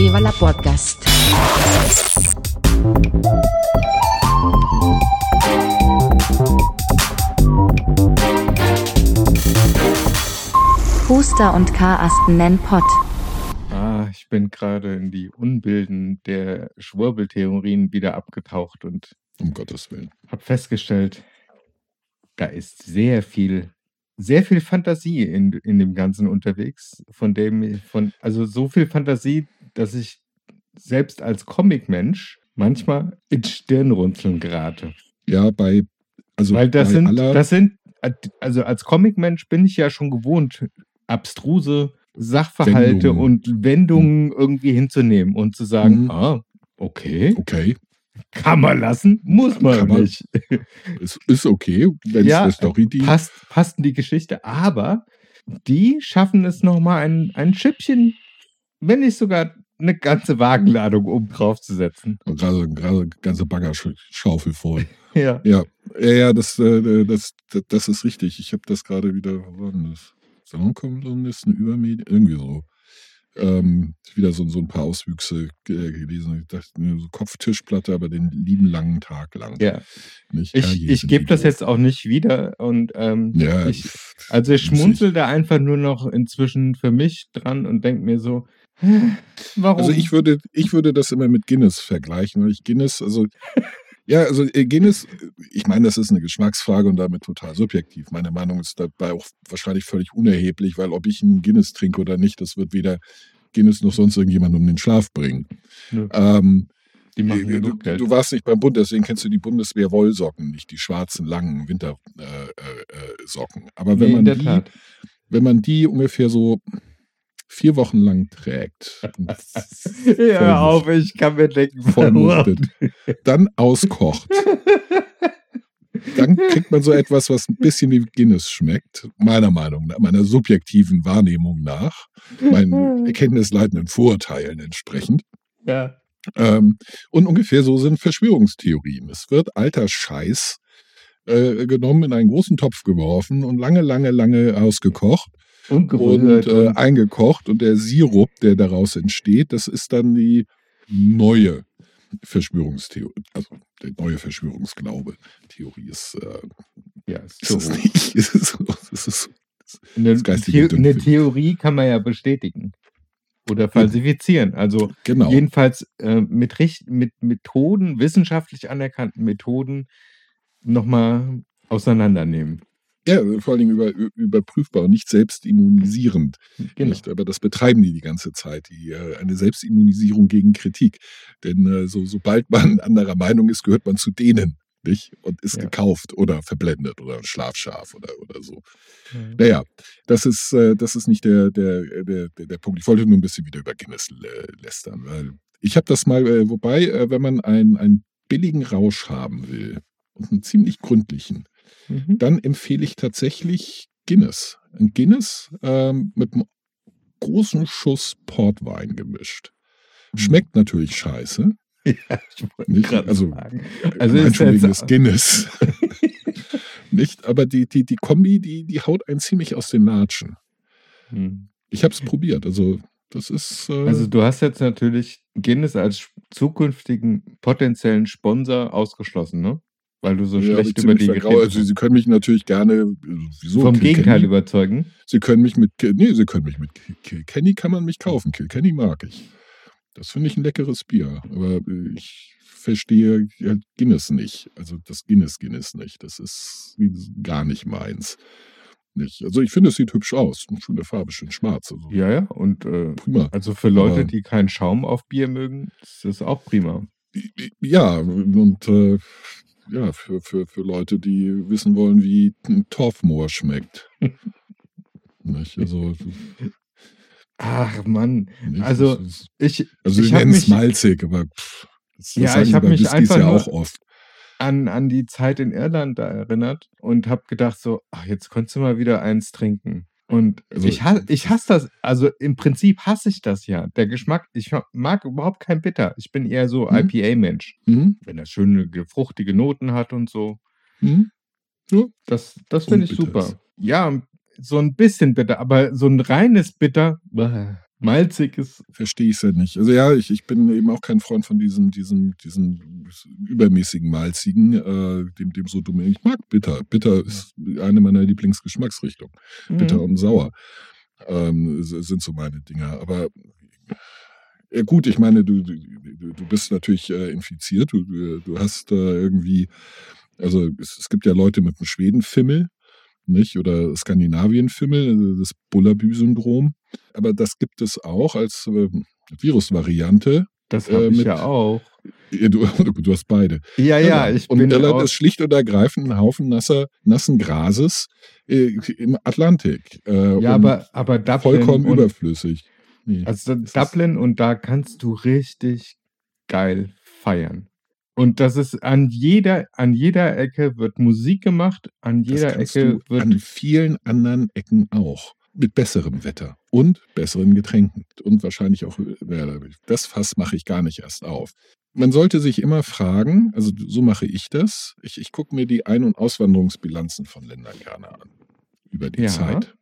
Viva la Podcast. Huster und Karasten nennen Pott. Ah, ich bin gerade in die Unbilden der Schwurbeltheorien wieder abgetaucht und Um Gottes Willen. habe festgestellt, da ist sehr viel, sehr viel Fantasie in, in dem Ganzen unterwegs, von dem, von, also so viel Fantasie, dass ich selbst als Comicmensch manchmal ins Stirnrunzeln gerate. Ja, bei, also Weil das sind, das sind, also als Comicmensch bin ich ja schon gewohnt, abstruse Sachverhalte Wendungen. und Wendungen irgendwie hinzunehmen und zu sagen, Mhm. ah, okay, okay, kann man lassen, muss man man. nicht. ist, ist okay, wenn es Ja, eine Story die Passt, passt in die Geschichte, aber die schaffen es nochmal ein, ein Schippchen, wenn nicht sogar eine ganze Wagenladung oben drauf zu setzen. gerade, gerade ganze Baggerschaufel voll. Ja. Ja, ja, ja das, äh, das, das, das ist richtig. Ich habe das gerade wieder, wo war denn das? Soundkolumnisten, Übermedien, irgendwie so. Ähm, wieder so, so ein paar Auswüchse äh, gelesen. Ich dachte, ne, so Kopftischplatte, aber den lieben langen Tag lang. ja. Nicht? Ich, Herrje, ich gebe das jetzt auch nicht wieder und ähm, Ja, ich, also ich schmunzel da einfach nur noch inzwischen für mich dran und denke mir so, warum? Also ich würde, ich würde das immer mit Guinness vergleichen, weil ich Guinness, also ja, also äh, Guinness, ich meine, das ist eine Geschmacksfrage und damit total subjektiv. Meine Meinung ist dabei auch wahrscheinlich völlig unerheblich, weil ob ich einen Guinness trinke oder nicht, das wird weder Guinness noch sonst irgendjemand um den Schlaf bringen. Nö, Ähm, die machen du, genug Geld. du warst nicht beim Bund, deswegen kennst du die Bundeswehr Wollsocken, nicht die schwarzen langen Wintersocken. Äh, äh. Aber wenn Nee, in man die, Tat. wenn man die ungefähr so vier Wochen lang trägt, Hör auf, ich kann mir denken, vollmuchtet, dann auskocht, dann kriegt man so etwas, was ein bisschen wie Guinness schmeckt, meiner Meinung nach, meiner subjektiven Wahrnehmung nach, meinen erkenntnisleitenden Vorurteilen entsprechend. Ja. Ähm, und ungefähr so sind Verschwörungstheorien. Es wird alter Scheiß äh, genommen, in einen großen Topf geworfen und lange, lange, lange ausgekocht Und und äh, eingekocht. Und der Sirup, der daraus entsteht, das ist dann die neue Verschwörungstheorie, also der neue Verschwörungsglaube. Theorie ist, äh, ja, ist ist es nicht. Ist es, ist es, Eine, The eine. Theorie kann man ja bestätigen oder falsifizieren. Also genau. jedenfalls äh, mit, richt mit Methoden, wissenschaftlich anerkannten Methoden nochmal auseinandernehmen. Ja, vor allen Dingen über, überprüfbar und nicht selbst immunisierend. Genau. Nicht? Aber das betreiben die die ganze Zeit, die, äh, eine Selbstimmunisierung gegen Kritik. Denn äh, so, sobald man anderer Meinung ist, gehört man zu denen. Nicht? Und ist Ja. gekauft oder verblendet oder schlafscharf oder, oder so. Ja. Naja, das ist, äh, das ist nicht der, der, der, der, Punkt. Ich wollte nur ein bisschen wieder über Guinness lä- lästern. Weil ich habe das mal, wobei, wenn man einen, einen billigen Rausch haben will und einen ziemlich gründlichen, Mhm. dann empfehle ich tatsächlich Guinness. Ein Guinness ähm, mit einem großen Schuss Portwein gemischt. Schmeckt natürlich scheiße. Ja, ich wollte Nicht? Also, sagen. Also ist schon wegen jetzt- des Guinness. Nicht? Aber die, die, die Kombi, die, die haut einen ziemlich aus den Latschen. Hm. Ich habe es probiert. Also, das ist. Äh, Also du hast jetzt natürlich Guinness als zukünftigen potenziellen Sponsor ausgeschlossen, ne? Weil du so ja, schlecht über die geredet Also, hast. Sie können mich natürlich gerne. äh, Wieso? Vom Kilkenny? Gegenteil überzeugen. Sie können mich mit. Nee, Sie können mich mit Kilkenny kann man mich kaufen. Kilkenny mag ich. Das finde ich ein leckeres Bier. Aber äh, ich verstehe ja Guinness nicht. Also das Guinness Guinness nicht. Das ist gar nicht meins. Nicht. Also ich finde, es sieht hübsch aus. Schöne Farbe, schön schwarz. Also Ja, ja. Und äh, prima. also für Leute, Aber- die keinen Schaum auf Bier mögen, ist das auch prima. Ja, und äh, ja, für, für, für Leute, die wissen wollen, wie ein Torfmoor schmeckt. nicht? Also, Ach Mann. nicht? Also, ist- Ich, also ich nennen es malzig, aber pff, das, Ja, das ich sie hab bei mich Whiskys einfach ja auch oft. an, an die Zeit in Irland da erinnert und habe gedacht so, ach, jetzt könntest du mal wieder eins trinken. Und Also- ich, ha ich hasse das, also im Prinzip hasse ich das ja. Der Geschmack, ich ma- mag überhaupt kein Bitter. Ich bin eher so Mhm. IPA-Mensch. Mhm. Wenn er schöne, fruchtige Noten hat und so. Mhm. Ja. Das, das finde ich super. Ja, so ein bisschen bitter, aber so ein reines Bitter, bäh, malziges. Verstehe ich es ja nicht. Also ja, ich, ich bin eben auch kein Freund von diesem, diesem, diesem übermäßigen malzigen, äh, dem, dem so dumm. Ich mag bitter. Bitter ist eine meiner Lieblingsgeschmacksrichtungen. Bitter Mhm. und sauer ähm, sind so meine Dinger. Aber ja gut, ich meine, du, du, du bist natürlich äh, infiziert. Du, du hast äh, irgendwie, also es, es gibt ja Leute mit einem Schwedenfimmel, nicht? Oder Skandinavienfimmel, also das Bullabü-Syndrom. Aber das gibt es auch als äh, Virusvariante. Das habe Äh, ich ja auch. Du, du hast beide. Ja, ja, Genau. ich und bin Irland ist schlicht und ergreifend ein Haufen nasser, nassen Grases äh, im Atlantik. Äh, ja, aber, aber Dublin vollkommen und, überflüssig. Nee. also Dublin und da kannst du richtig geil feiern. Und das ist an jeder, an jeder Ecke wird Musik gemacht, an jeder Ecke wird an vielen anderen Ecken auch. Mit besserem Wetter und besseren Getränken. Und wahrscheinlich auch, ja, das Fass mache ich gar nicht erst auf. Man sollte sich immer fragen, also so mache ich das. Ich, ich gucke mir die Ein- und Auswanderungsbilanzen von Ländern gerne an. Über die Ja. Zeit.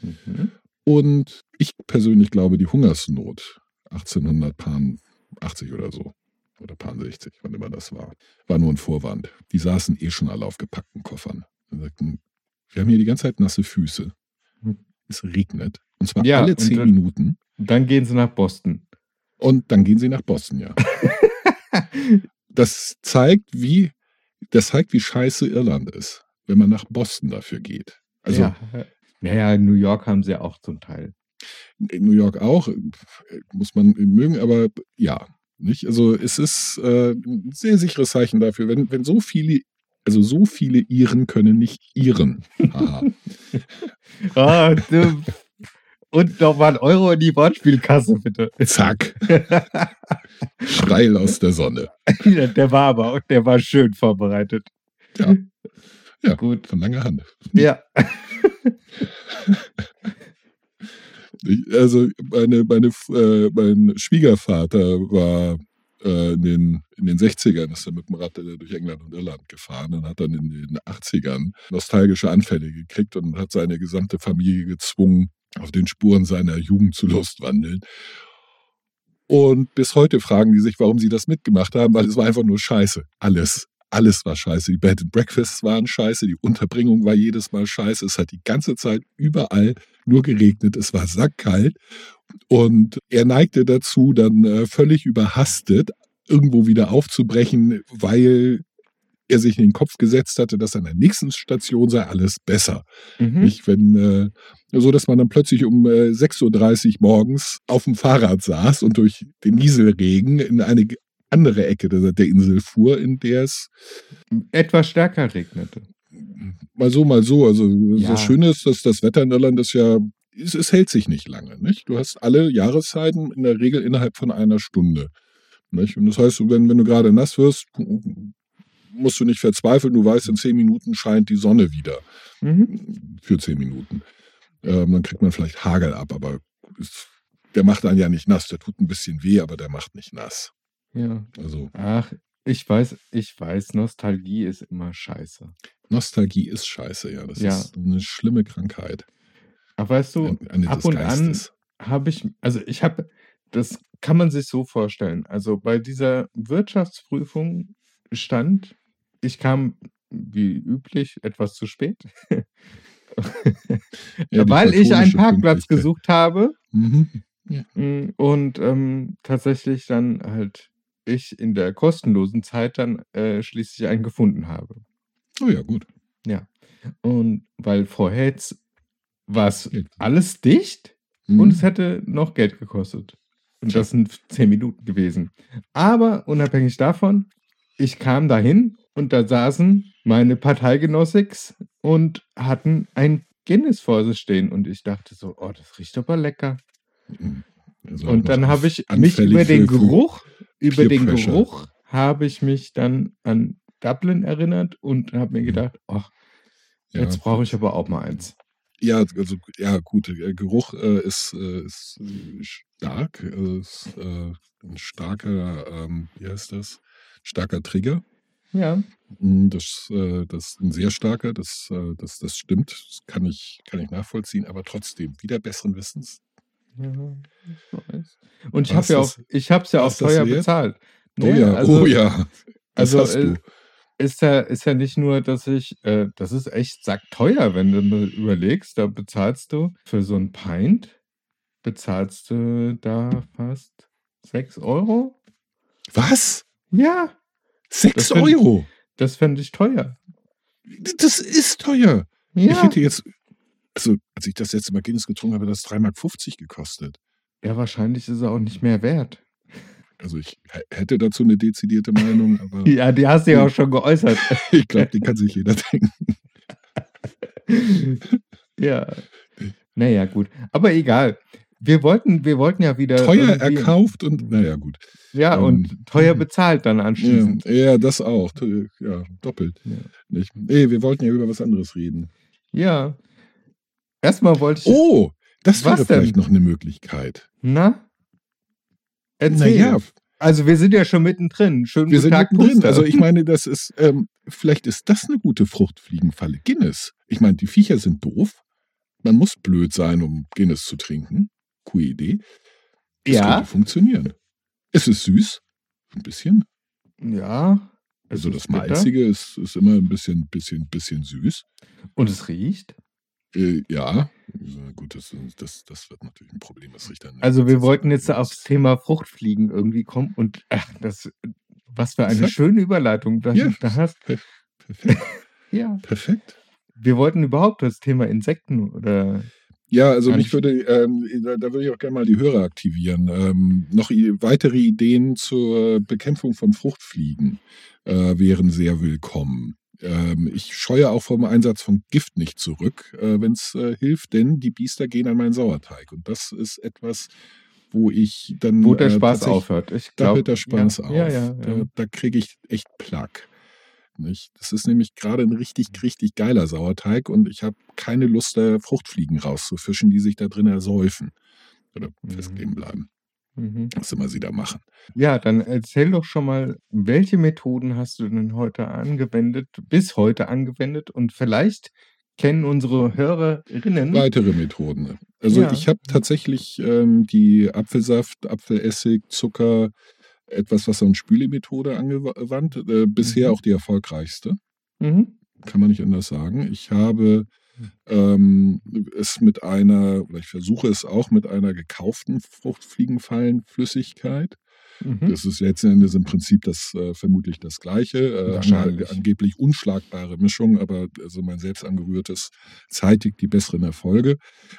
Mhm. Und ich persönlich glaube, die Hungersnot 1880 oder so, oder paar 60, wann immer das war, war nur ein Vorwand. Die saßen eh schon alle auf gepackten Koffern. Und sagten, wir haben hier die ganze Zeit nasse Füße. Es regnet. Und zwar Ja, alle zehn dann- Minuten. Dann gehen sie nach Boston. Und dann gehen sie nach Boston, ja. Das zeigt, wie, das zeigt, wie scheiße Irland ist, wenn man nach Boston dafür geht. Also ja. Naja, New York haben sie ja auch zum Teil. in New York auch, muss man mögen, aber ja, nicht? Also es ist äh, ein sehr sicheres Zeichen dafür, wenn, wenn so viele, also so viele Iren können nicht Iren. Ah, du. Und nochmal ein Euro in die Wortspielkasse, bitte. Zack, Schreil aus der Sonne. der war aber auch, der war schön vorbereitet. Ja. Ja. Gut. Von langer Hand. Ja. Also meine, meine, äh, mein Schwiegervater war äh, in, den, in den 60ern, ist er mit dem Rad äh, durch England und Irland gefahren und hat dann in den 80ern nostalgische Anfälle gekriegt und hat seine gesamte Familie gezwungen, auf den Spuren seiner Jugend zu lustwandeln. Und bis heute fragen die sich, warum sie das mitgemacht haben, weil es war einfach nur scheiße. Alles. Alles war scheiße. Die Bed and Breakfasts waren scheiße, die Unterbringung war jedes Mal scheiße. Es hat die ganze Zeit überall nur geregnet. Es war sackkalt. Und er neigte dazu, dann äh, völlig überhastet irgendwo wieder aufzubrechen, weil er sich in den Kopf gesetzt hatte, dass an der nächsten Station sei alles besser. Mhm. Nicht, wenn, äh, so dass man dann plötzlich um äh, 6.30 Uhr morgens auf dem Fahrrad saß und durch den Nieselregen in eine andere Ecke der, der Insel fuhr, in der es Etwas stärker regnete. mal so, mal so. Also Ja. das Schöne ist, dass das Wetter in Irland ist ja, es, es hält sich nicht lange. Nicht? Du hast alle Jahreszeiten in der Regel innerhalb von einer Stunde. Nicht? Und das heißt, wenn, wenn du gerade nass wirst, musst du nicht verzweifeln. Du weißt, in zehn Minuten scheint die Sonne wieder. Mhm. Für zehn Minuten. Ähm, dann kriegt man vielleicht Hagel ab, aber es, der macht einen ja nicht nass. Der tut ein bisschen weh, aber der macht nicht nass. Ja. Also Ach, ich weiß, ich weiß, Nostalgie ist immer scheiße. Nostalgie ist scheiße, ja. Das Ja. ist eine schlimme Krankheit. Aber weißt du, Eine ab und an habe ich, also ich habe, das kann man sich so vorstellen. Also bei dieser Wirtschaftsprüfung stand, ich kam wie üblich etwas zu spät, Ja, weil ich einen Parkplatz gesucht habe Mhm. Mm, und ähm, tatsächlich dann halt ich in der kostenlosen Zeit dann äh, schließlich einen gefunden habe. Oh ja, gut. Und weil vorher jetzt war es alles dicht Mhm. und es hätte noch Geld gekostet. Und das sind zehn Minuten gewesen. Aber unabhängig davon, ich kam dahin und da saßen meine Parteigenossiks und hatten ein Guinness vor sich stehen. Und ich dachte so, oh, das riecht aber lecker. Mhm. Also Und dann habe ich mich über den Geruch, über den. Geruch habe ich mich dann an Dublin erinnert und habe mir Mhm. gedacht, ach, Ja, jetzt brauche ich aber auch mal eins. Ja, also ja, gut, der Geruch äh, ist, äh, ist äh, stark, äh, ist äh, ein starker, ähm, wie heißt das? Starker Trigger. Ja. Mm, Das, äh, das ist ein sehr starker, das, äh, das, das stimmt, das kann ich, kann ich nachvollziehen, aber trotzdem, wieder besseren Wissens, Ja, ich weiß. Und ich habe ja auch, ich habe es ja auch teuer wert? bezahlt. Oh Ne, ja, also, oh ja. Das also, hast du. Ist ja, ist ja nicht nur, dass ich, äh, das ist echt sackteuer, wenn du mal überlegst, da bezahlst du für so ein Pint, bezahlst du da fast 6 Euro? Was? Ja, Sechs find- Euro? das fände ich teuer. Das ist teuer. Ich Ja, hätte jetzt, also als ich das letzte Mal Guinness getrunken habe, das 3,50 Mark gekostet. ja, wahrscheinlich ist er auch nicht mehr wert. Also ich hätte dazu eine dezidierte Meinung, aber Ja, die hast du ja auch schon geäußert. ich glaube, die kann sich jeder denken. ja. Naja, gut. Aber egal. Wir wollten, wir wollten ja wieder. Teuer erkauft und naja, gut. Ja, Ähm, und teuer bezahlt dann Ja, anschließend. ja, das auch. Ja, doppelt. Ja. Nicht? Nee, wir wollten ja über was anderes reden. Ja. Erstmal wollte ich. Oh, das wäre vielleicht noch eine Möglichkeit. Na? Erzähl. Naja, Also, wir sind ja schon mittendrin. Schönen wir sind Tag, mittendrin. Puster. Also ich meine, das ist, ähm, vielleicht ist das eine gute Fruchtfliegenfalle. Guinness. Ich meine, die Viecher sind doof. Man muss blöd sein, um Guinness zu trinken. Coole Idee. Das Ja. könnte funktionieren. Es ist süß. Ein bisschen. Ja. Also das. Malzige ist, ist immer ein bisschen, bisschen, bisschen süß. Und es riecht. Äh, ja, gut, das, das, das wird natürlich ein Problem. Das riecht dann. Also, wir wollten jetzt Guinness. aufs Thema Fruchtfliegen irgendwie kommen. Und ach, das. Was für eine Zack. schöne Überleitung du Ja. da hast. Perfekt. Ja. Perfekt. Wir wollten überhaupt das Thema Insekten oder. Ja, also mich ich- würde, ähm, da, da würde ich auch gerne mal die Hörer aktivieren. Ähm, noch weitere Ideen zur Bekämpfung von Fruchtfliegen äh, wären sehr willkommen. Ähm, ich scheue auch vom Einsatz von Gift nicht zurück, äh, wenn es äh, hilft, denn die Biester gehen an meinen Sauerteig. Und das ist etwas, wo ich dann. Wo der äh, Spaß aufhört. Ich Da glaub, hört der Spaß ja, auf. Ja, ja. Da, ja. da kriege ich echt Plack. Nicht? Das ist nämlich gerade ein richtig, richtig geiler Sauerteig und ich habe keine Lust, da Fruchtfliegen rauszufischen, die sich da drin ersäufen oder Mhm. festkleben bleiben. Mhm. Was immer sie da machen. Ja, dann erzähl doch schon mal, welche Methoden hast du denn heute angewendet, bis heute angewendet und vielleicht kennen unsere Hörerinnen. Weitere Methoden. Also Ja. ich habe tatsächlich ähm, die Apfelsaft, Apfelessig, Zucker, etwas Wasser- und Spülemethode angewandt. Äh, bisher Mhm. auch die erfolgreichste. Mhm. kann man nicht anders sagen. Ich habe ähm, es mit einer, oder ich versuche es auch mit einer gekauften Fruchtfliegenfallenflüssigkeit. Mhm. Das ist letzten Endes im Prinzip das äh, vermutlich das gleiche. Äh, angeblich unschlagbare Mischung, aber also mein selbst angerührtes zeitigt die besseren Erfolge.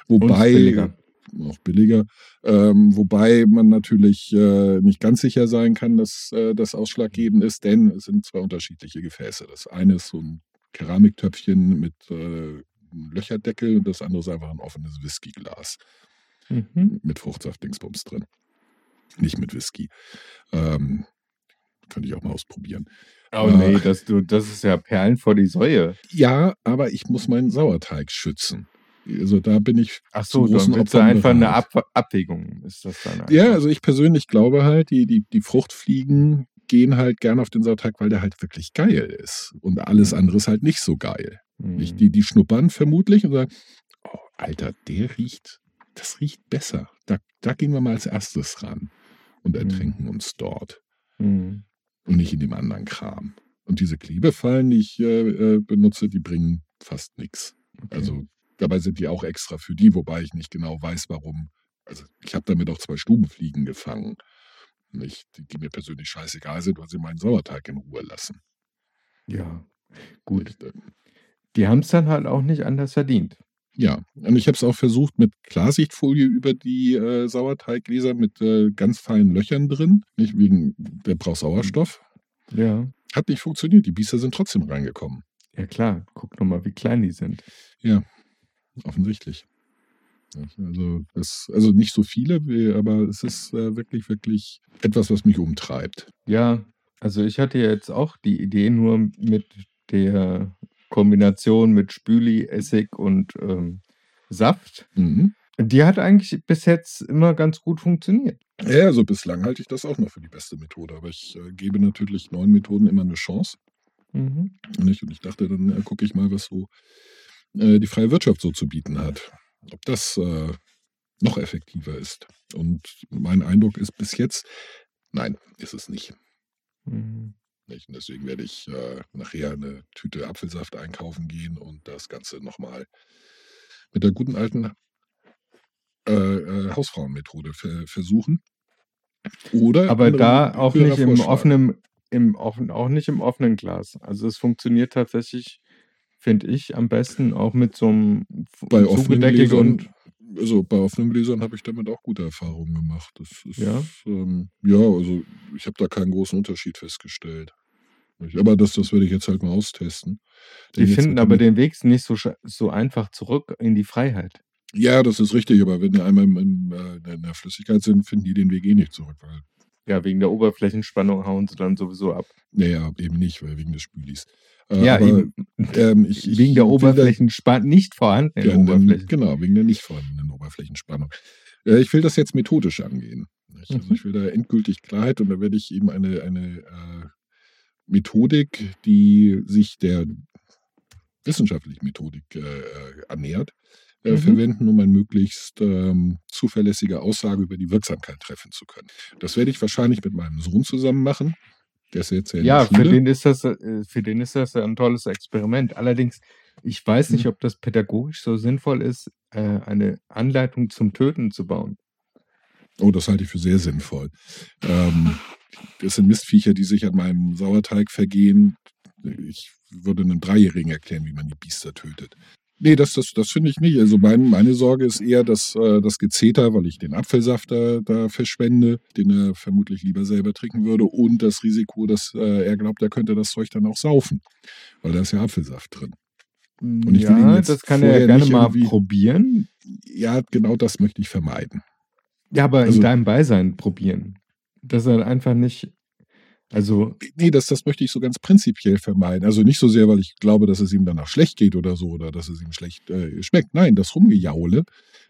Wobei billiger. noch billiger, ähm, wobei man natürlich äh, nicht ganz sicher sein kann, dass äh, das ausschlaggebend ist, denn es sind zwei unterschiedliche Gefäße. Das eine ist so ein Keramiktöpfchen mit äh, einem Löcherdeckel und das andere ist einfach ein offenes Whiskyglas Mhm. mit Fruchtsaft-Dingsbums drin. Nicht mit Whisky. Ähm, könnte ich auch mal ausprobieren. Oh Äh, nee, das, du, das ist ja Perlen vor die Säue. Ja, aber ich muss meinen Sauerteig schützen. Also da bin ich Ach so, dann Opfern einfach eine. Ab Abwägung, ist das dann einfach. Ja, also ich persönlich glaube halt, die, die, die Fruchtfliegen gehen halt gerne auf den Sauerteig, weil der halt wirklich geil ist. Und alles andere ist halt nicht so geil. Mhm. Nicht? Die, die schnuppern vermutlich und sagen, oh, Alter, der riecht, das riecht besser. Da, da gehen wir mal als erstes ran und Mhm. ertrinken uns dort Mhm. und nicht in dem anderen Kram. Und diese Klebefallen, die ich äh, äh, benutze, die bringen fast nichts. Okay. Also dabei sind die auch extra für die, wobei ich nicht genau weiß, warum. Also ich habe damit auch zwei Stubenfliegen gefangen. Nicht, die, mir persönlich scheißegal sind, weil sie meinen Sauerteig in Ruhe lassen. ja, gut. Nicht, äh, Die haben es dann halt auch nicht anders verdient. Ja, und ich habe es auch versucht mit Klarsichtfolie über die äh, Sauerteiggläser mit äh, ganz feinen Löchern drin, nicht wegen der braucht Sauerstoff. Ja. Hat nicht funktioniert. Die Biester sind trotzdem reingekommen. Ja klar, guck noch mal, wie klein die sind. Offensichtlich. Also, das, also nicht so viele, aber es ist äh, wirklich, wirklich etwas, was mich umtreibt. Ja, also ich hatte jetzt auch die Idee nur mit der Kombination mit Spüli, Essig und ähm, Saft. Mhm. Die hat eigentlich bis jetzt immer ganz gut funktioniert. Ja, also bislang halte ich das auch noch für die beste Methode, aber ich äh, gebe natürlich neuen Methoden immer eine Chance. Mhm. Und ich dachte, dann äh, gucke ich mal, was so äh, die freie Wirtschaft so zu bieten hat. Ob das äh, noch effektiver ist. Und mein Eindruck ist bis jetzt, nein, ist es nicht. Mhm. Nicht? Und deswegen werde ich äh, nachher eine Tüte Apfelsaft einkaufen gehen und das Ganze nochmal mit der guten alten äh, äh, Hausfrauenmethode ver versuchen. Oder Aber da auch nicht im offenen, im offen, auch nicht im offenen Glas. Also es funktioniert tatsächlich, finde ich, am besten auch mit so einem Bei offenen zugedeckig Gläsern, und also bei offenen Gläsern habe ich damit auch gute Erfahrungen gemacht. Ist, Ja? ähm, ja, also ich habe da keinen großen Unterschied festgestellt. Nicht? Aber das, das werde ich jetzt halt mal austesten. die finden aber den Weg nicht so, so einfach zurück in die Freiheit. ja, das ist richtig, aber wenn die einmal im, im, äh, in der Flüssigkeit sind, finden die den Weg eh nicht zurück. Weil, Ja, wegen der Oberflächenspannung hauen sie dann sowieso ab. naja, eben nicht, weil wegen des Spülis. Äh, Ja, aber eben. ähm, ich, wegen der Oberflächenspannung, nicht vorhandenen Ja, Oberflächen. genau, wegen der nicht vorhandenen Oberflächenspannung. Äh, ich will das jetzt methodisch angehen. Also Mhm. ich will da endgültig Klarheit und da werde ich eben eine, eine äh, Methodik, die sich der wissenschaftlichen Methodik äh, äh, annähert, äh, Mhm. verwenden, um eine möglichst ähm, zuverlässige Aussage über die Wirksamkeit treffen zu können. Das werde ich wahrscheinlich mit meinem Sohn zusammen machen. Der ist jetzt ja Ja, der für den ist das, äh, für den ist das ein tolles Experiment. Allerdings, ich weiß nicht, Mhm. ob das pädagogisch so sinnvoll ist, äh, eine Anleitung zum Töten zu bauen. Oh, das halte ich für sehr sinnvoll. Ähm, das sind Mistviecher, die sich an meinem Sauerteig vergehen. Ich würde einem Dreijährigen erklären, wie man die Biester tötet. Nee, das, das, das finde ich nicht. Also mein, meine Sorge ist eher dass, äh, das Gezeter, weil ich den Apfelsaft da, da verschwende, den er vermutlich lieber selber trinken würde, und das Risiko, dass äh, er glaubt, er könnte das Zeug dann auch saufen, weil da ist ja Apfelsaft drin. Und ich will ihn ja, jetzt das kann er ja gerne mal probieren. Ja, genau das möchte ich vermeiden. Ja, aber Also- in deinem Beisein probieren. Dass er einfach nicht, also, Nee, das, das möchte ich so ganz prinzipiell vermeiden. Also nicht so sehr, weil ich glaube, dass es ihm danach schlecht geht oder so oder dass es ihm schlecht äh, schmeckt. Nein, das Rumgejaule,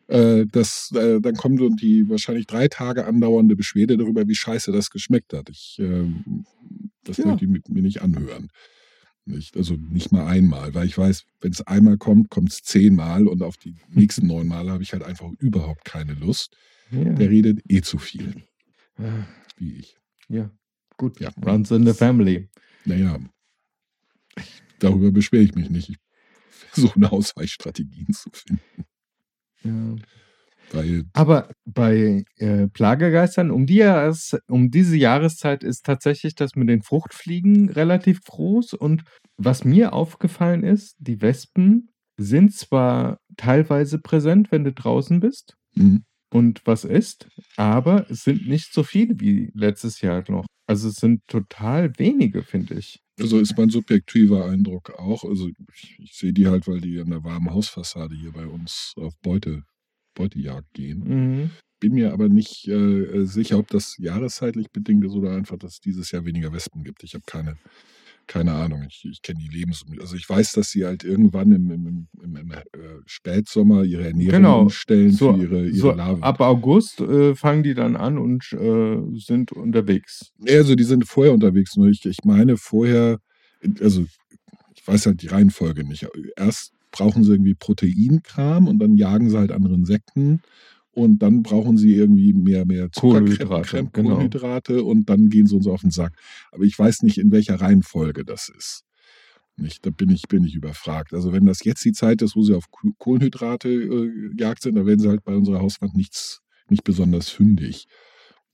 äh, das, äh, dann kommt und die wahrscheinlich drei Tage andauernde Beschwerde darüber, wie scheiße das geschmeckt hat. Ich, ähm, das Ja. möchte ich mit mir nicht anhören. Nicht? Also nicht mal einmal, weil ich weiß, wenn es einmal kommt, kommt es zehnmal und auf die nächsten neun Male habe ich halt einfach überhaupt keine Lust. Ja. Der redet eh zu viel, Ah, wie ich. ja, gut. Ja. Runs in the family. Naja, darüber beschwere ich mich nicht. Ich versuche Ausweichstrategien zu finden. Ja. Weil, Aber bei äh, Plagegeistern um, die um diese Jahreszeit ist tatsächlich das mit den Fruchtfliegen relativ groß. Und was mir aufgefallen ist, die Wespen sind zwar teilweise präsent, wenn du draußen bist hm, und was isst, aber es sind nicht so viele wie letztes Jahr noch. Also es sind total wenige, finde ich. also ist mein subjektiver Eindruck auch. Also ich, ich sehe die halt, weil die an der warmen Hausfassade hier bei uns auf Beute, Beutejagd gehen. Mhm. Bin mir aber nicht äh, sicher, ob das jahreszeitlich bedingt ist oder einfach, dass es dieses Jahr weniger Wespen gibt. Ich habe keine, keine Ahnung. Ich, ich kenne die Lebens... Also ich weiß, dass sie halt irgendwann im, im, im, im, äh, Spätsommer ihre Ernährung Genau. umstellen So, für ihre, ihre so Larven. ab August äh, fangen die dann an und äh, sind unterwegs. Also die sind vorher unterwegs. Nur ich, ich meine vorher, also ich weiß halt die Reihenfolge nicht. Erst brauchen sie irgendwie Proteinkram und dann jagen sie halt andere Insekten und dann brauchen sie irgendwie mehr, mehr Kohlenhydrate, Zuckerkrem, genau. Kohlenhydrate und dann gehen sie uns auf den Sack. Aber ich weiß nicht, in welcher Reihenfolge das ist. Nicht, da bin ich, bin ich überfragt. Also wenn das jetzt die Zeit ist, wo sie auf Ko- Kohlenhydrate äh, jagt sind, dann werden sie halt bei unserer Hauswand nichts, nicht besonders fündig.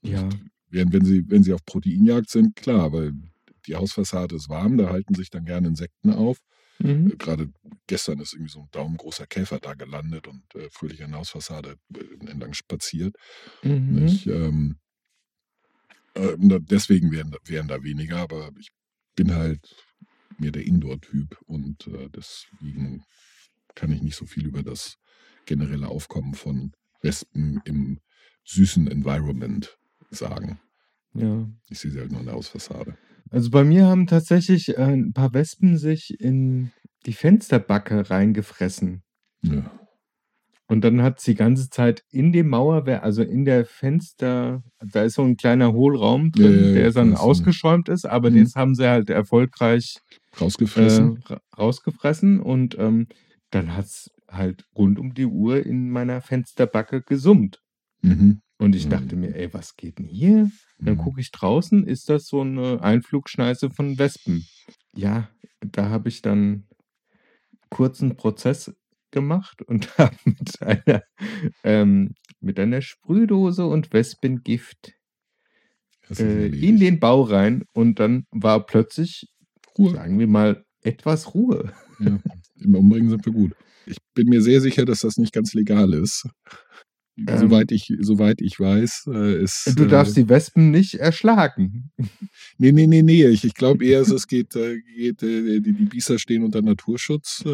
Ja. Während wenn sie, wenn sie auf Proteinjagd sind, klar, weil die Hausfassade ist warm, da halten sich dann gerne Insekten auf. Mhm. Äh, Gerade gestern ist irgendwie so ein daumengroßer Käfer da gelandet und äh, fröhlich an der Hausfassade äh, entlang spaziert. Mhm. Nicht? Ähm, äh, deswegen wären, da- wären da weniger, aber ich bin halt mehr der Indoor-Typ und äh, deswegen kann ich nicht so viel über das generelle Aufkommen von Wespen im süßen Environment sagen. Ja. Ich sehe sie halt nur an der Hausfassade. Also bei mir haben tatsächlich äh, ein paar Wespen sich in die Fensterbacke reingefressen. Ja. Und dann hat es die ganze Zeit in dem Mauerwerk, also in der Fenster, da ist so ein kleiner Hohlraum Ja, drin, ja, der ich dann ja. ausgeschäumt ist, aber Mhm. das haben sie halt erfolgreich äh, Rausgefressen. ra- rausgefressen und ähm, dann hat's, halt rund um die Uhr in meiner Fensterbacke gesummt. Mhm. Und ich Mhm. dachte mir, ey, was geht denn hier? Dann Mhm. gucke ich draußen, ist das so eine Einflugschneise von Wespen. Ja, da habe ich dann kurzen Prozess gemacht und habe mit einer, ähm, mit einer Sprühdose und Wespengift äh, in den Bau rein und dann war plötzlich, Ruhe. sagen wir mal, etwas Ruhe. Ja. Im Umbringen sind wir gut. Ich bin mir sehr sicher, dass das nicht ganz legal ist. Ähm. soweit, ich, soweit ich weiß, äh, ist. Du äh, darfst die Wespen nicht erschlagen. Nee, nee, nee, nee. Ich, ich glaube eher, es geht, äh, geht äh, die, die Biester stehen unter Naturschutz äh,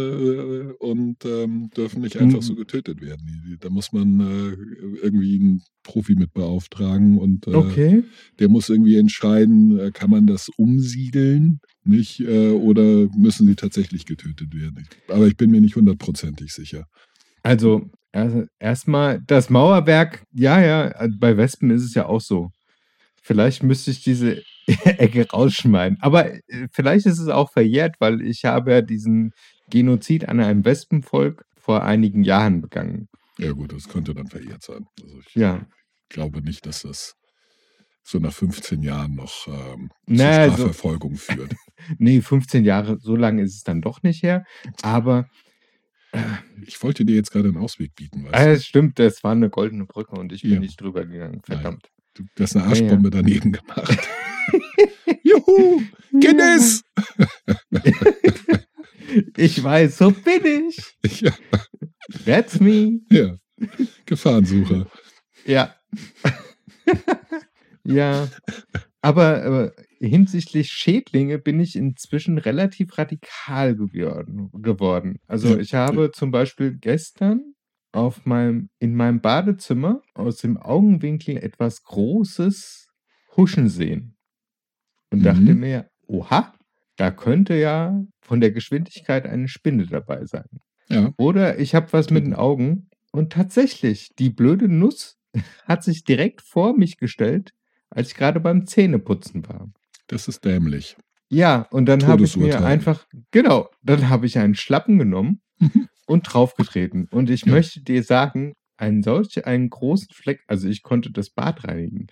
und ähm, dürfen nicht einfach Mhm. so getötet werden. Da muss man äh, irgendwie einen Profi mit beauftragen und äh, Okay. der muss irgendwie entscheiden, äh, kann man das umsiedeln, nicht? Äh, oder müssen sie tatsächlich getötet werden? Aber ich bin mir nicht hundertprozentig sicher. Also, also erstmal das Mauerwerk, ja, ja, also bei Wespen ist es ja auch so. Vielleicht müsste ich diese Ecke rausschneiden. Aber äh, vielleicht ist es auch verjährt, weil ich habe ja diesen Genozid an einem Wespenvolk vor einigen Jahren begangen. Ja gut, das könnte dann verjährt sein. Also ich Ja. glaube nicht, dass das so nach 15 Jahren noch ähm, Na, zur so- Strafverfolgung führt. Nee, 15 Jahre, so lange ist es dann doch nicht her. Aber Ich wollte dir jetzt gerade einen Ausweg bieten, weißt es stimmt, das war eine goldene Brücke und ich bin Ja. nicht drüber gegangen. Verdammt. du? Du hast eine Ja, ja. Arschbombe daneben gemacht. Juhu! Guinness! Ich weiß, so bin ich. Ja, That's me. ja. Gefahrensucher. Ja. ja. Aber, aber hinsichtlich Schädlinge bin ich inzwischen relativ radikal geworden. geworden. Also ich habe zum Beispiel gestern auf meinem, in meinem Badezimmer aus dem Augenwinkel etwas Großes huschen sehen. Und Mhm. dachte mir, oha, da könnte ja von der Geschwindigkeit eine Spinne dabei sein. Ja, Oder ich habe was mit den Augen und tatsächlich, die blöde Nuss hat sich direkt vor mich gestellt, als ich gerade beim Zähneputzen war. Das ist dämlich. Ja, und dann habe ich mir einfach, genau, dann habe ich einen Schlappen genommen Mhm. und draufgetreten. Und ich Ja. möchte dir sagen, einen solch einen großen Fleck, also ich konnte das Bad reinigen.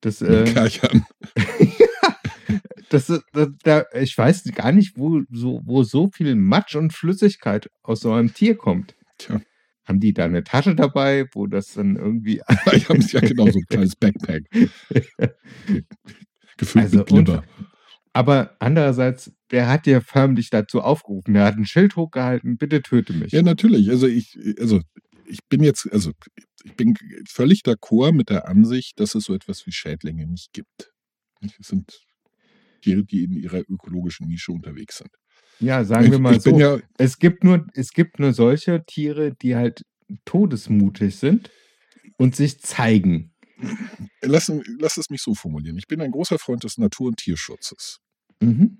Das, äh, Kerchern. das, das, da, ich weiß gar nicht, wo so, wo so viel Matsch und Flüssigkeit aus so einem Tier kommt. Tja, Haben die da eine Tasche dabei, wo das dann irgendwie. ich habe es ja genau so ein kleines Backpack. Gefüllt Also, mit Glibber. Aber andererseits, der hat ja förmlich dazu aufgerufen. Er hat ein Schild hochgehalten, bitte töte mich. Ja, natürlich. Also ich, also ich bin jetzt, also ich bin völlig d'accord mit der Ansicht, dass es so etwas wie Schädlinge nicht gibt. Es sind Tiere, die in ihrer ökologischen Nische unterwegs sind. Ja, sagen ich, wir mal so. ja, es, gibt nur, es gibt nur solche Tiere, die halt todesmutig sind und sich zeigen. lass, lass es mich so formulieren. Ich bin ein großer Freund des Natur- und Tierschutzes. Mhm.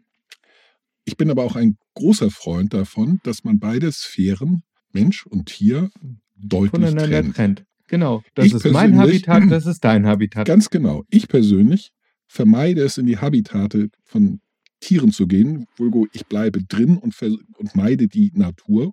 Ich bin aber auch ein großer Freund davon, dass man beide Sphären, Mensch und Tier, deutlich Voneinander trennt. trennt. Genau. Das Ich ist mein Habitat, das ist dein Habitat. Ganz genau. Ich persönlich vermeide es, in die Habitate von Tieren zu gehen. Vulgo, ich bleibe drin und, und meide die Natur.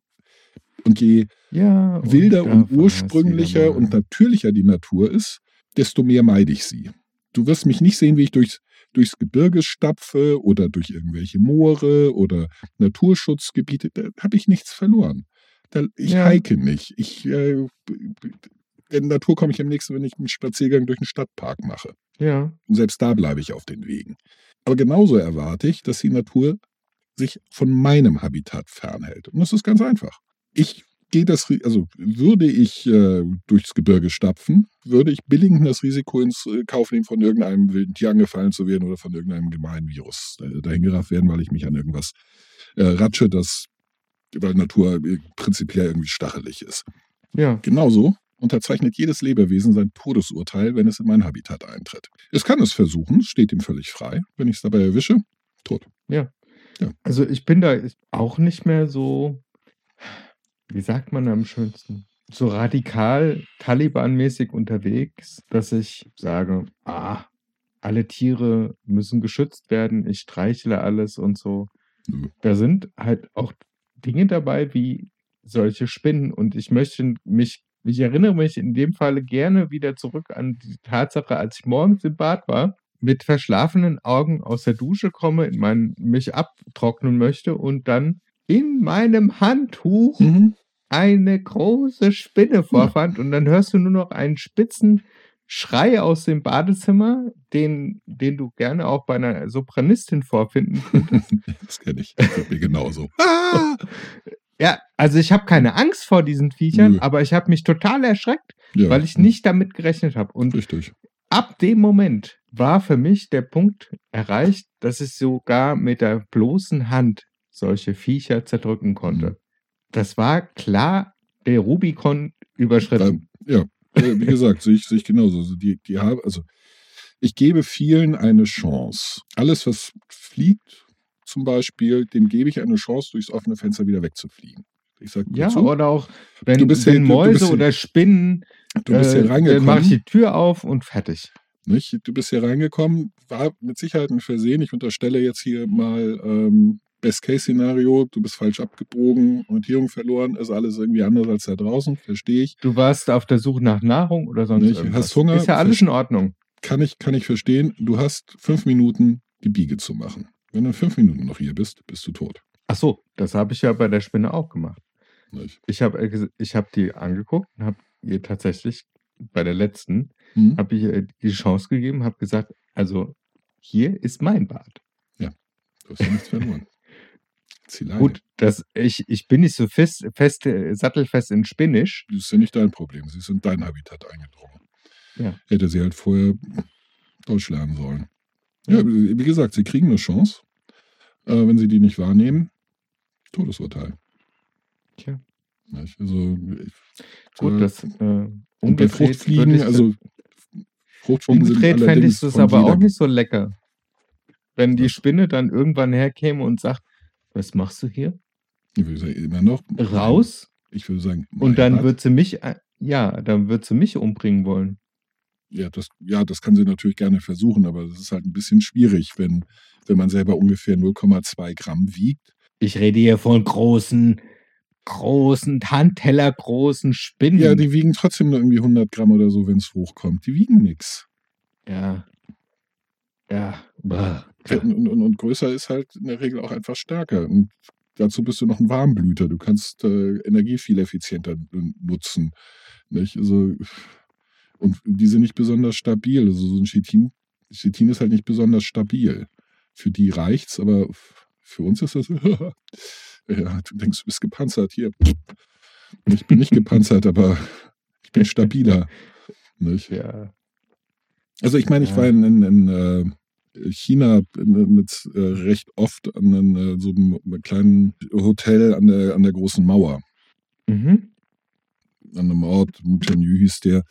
Und je ja, wilder da und ursprünglicher und natürlicher die Natur ist, desto mehr meide ich sie. Du wirst mich nicht sehen, wie ich durchs, durchs Gebirge stapfe oder durch irgendwelche Moore oder Naturschutzgebiete. Da habe ich nichts verloren. Da, ich Ja. hike nicht. Ich, äh, in Natur komme ich am nächsten, wenn ich einen Spaziergang durch den Stadtpark mache. Ja. Und selbst da bleibe ich auf den Wegen. Aber genauso erwarte ich, dass die Natur sich von meinem Habitat fernhält. Und das ist ganz einfach. Ich gehe das, also würde ich äh, durchs Gebirge stapfen, würde ich billigend das Risiko ins äh, Kauf nehmen, von irgendeinem wilden Tier angefallen zu werden oder von irgendeinem gemeinen Virus äh, dahingerafft werden, weil ich mich an irgendwas äh, ratsche, das, weil Natur äh, prinzipiell irgendwie stachelig ist. Ja. Genauso unterzeichnet jedes Lebewesen sein Todesurteil, wenn es in mein Habitat eintritt. Es kann es versuchen, steht ihm völlig frei. Wenn ich es dabei erwische, tot. Also ich bin da auch nicht mehr so, wie sagt man am schönsten, so radikal Taliban-mäßig unterwegs, dass ich sage, ah, alle Tiere müssen geschützt werden, ich streichle alles und so. Da sind halt auch Dinge dabei wie solche Spinnen und ich möchte mich, ich erinnere mich in dem Falle gerne wieder zurück an die Tatsache, als ich morgens im Bad war, mit verschlafenen Augen aus der Dusche komme, in mein, mich abtrocknen möchte und dann in meinem Handtuch Mhm. Eine große Spinne vorfand und dann hörst du nur noch einen spitzen Schrei aus dem Badezimmer, den, den du gerne auch bei einer Sopranistin vorfinden könntest. Das kenne ich. Das geht mir genauso. Ah! ja, also ich habe keine Angst vor diesen Viechern, Nö. aber ich habe mich total erschreckt, Ja, weil ich nicht damit gerechnet habe. Und Richtig. ab dem Moment war für mich der Punkt erreicht, dass ich sogar mit der bloßen Hand solche Viecher zerdrücken konnte. Das war klar der Rubikon überschritten. Ja, äh, wie gesagt, sehe ich, sehe ich genauso. Also die, die haben, also ich gebe vielen eine Chance. Alles, was fliegt, zum Beispiel, dem gebe ich eine Chance, durchs offene Fenster wieder wegzufliegen. Ich sage Ja, dazu, oder auch, wenn, Du bist wenn du Mäuse bist ja- oder Spinnen, du bist äh, hier dann mache ich reingekommen. die Tür auf und fertig. Nicht? Du bist hier reingekommen, war mit Sicherheit ein Versehen. Ich unterstelle jetzt hier mal ähm, Best-Case-Szenario, du bist falsch abgebogen, Orientierung verloren, ist alles irgendwie anders als da draußen, verstehe ich. Du warst auf der Suche nach Nahrung oder sonst Nicht, irgendwas. hast Hunger, Ist ja alles in Ordnung. Kann ich, kann ich verstehen. Du hast fünf Minuten, die Biege zu machen. Wenn du in fünf Minuten noch hier bist, bist du tot. Ach so, das habe ich ja bei der Spinne auch gemacht. Nicht? Ich habe ich hab die angeguckt und habe ihr tatsächlich bei der letzten Hm? habe ich ihr die Chance gegeben, habe gesagt, also hier ist mein Bad. Du hast ja nichts verloren. Zieh Leine. Gut, das, ich, ich bin nicht so fest, fest äh, sattelfest in Spinnisch. Das ist ja nicht dein Problem. Sie ist in dein Habitat eingedrungen. Ja. Hätte sie halt vorher Deutsch lernen sollen. Ja, wie gesagt, sie kriegen eine Chance. Äh, wenn sie die nicht wahrnehmen, Todesurteil. Tja. Also, ich, Gut, äh, das äh, bei Fruchtfliegen, also Fruchtfliegen sind umgedreht fände ich das aber auch nicht so lecker. Wenn die? Spinne dann irgendwann herkäme und sagt, was machst du hier? Ich würde sagen, immer noch. Raus? Ich würde sagen, Und dann Bad. wird sie mich, äh, ja, dann wird sie mich umbringen wollen. Ja das, ja, das kann sie natürlich gerne versuchen, aber das ist halt ein bisschen schwierig, wenn, wenn man selber ungefähr 0,2 Gramm wiegt. Ich rede hier von großen, großen, Handteller großen Spinnen. Ja, die wiegen trotzdem nur irgendwie 100 Gramm oder so, wenn es hochkommt. Die wiegen nichts. ja. Ja. Bah. Und, und, und größer ist halt in der Regel auch einfach stärker. Und dazu bist du noch ein Warmblüter. Du kannst äh, Energie viel effizienter nutzen. Nicht? Also, und die sind nicht besonders stabil. Also so ein Chitin, Chitin ist halt nicht besonders stabil. Für die reicht's, aber für uns ist das. ja, du denkst, du bist gepanzert. Hier. Ich bin nicht gepanzert, aber ich bin stabiler. Nicht? Ja. Also ich meine, ich Ja. war in, in, in äh, China mit äh, recht oft an einem, äh, so einem kleinen Hotel an der, an der großen Mauer. Mhm. An einem Ort, Mutianyu hieß der.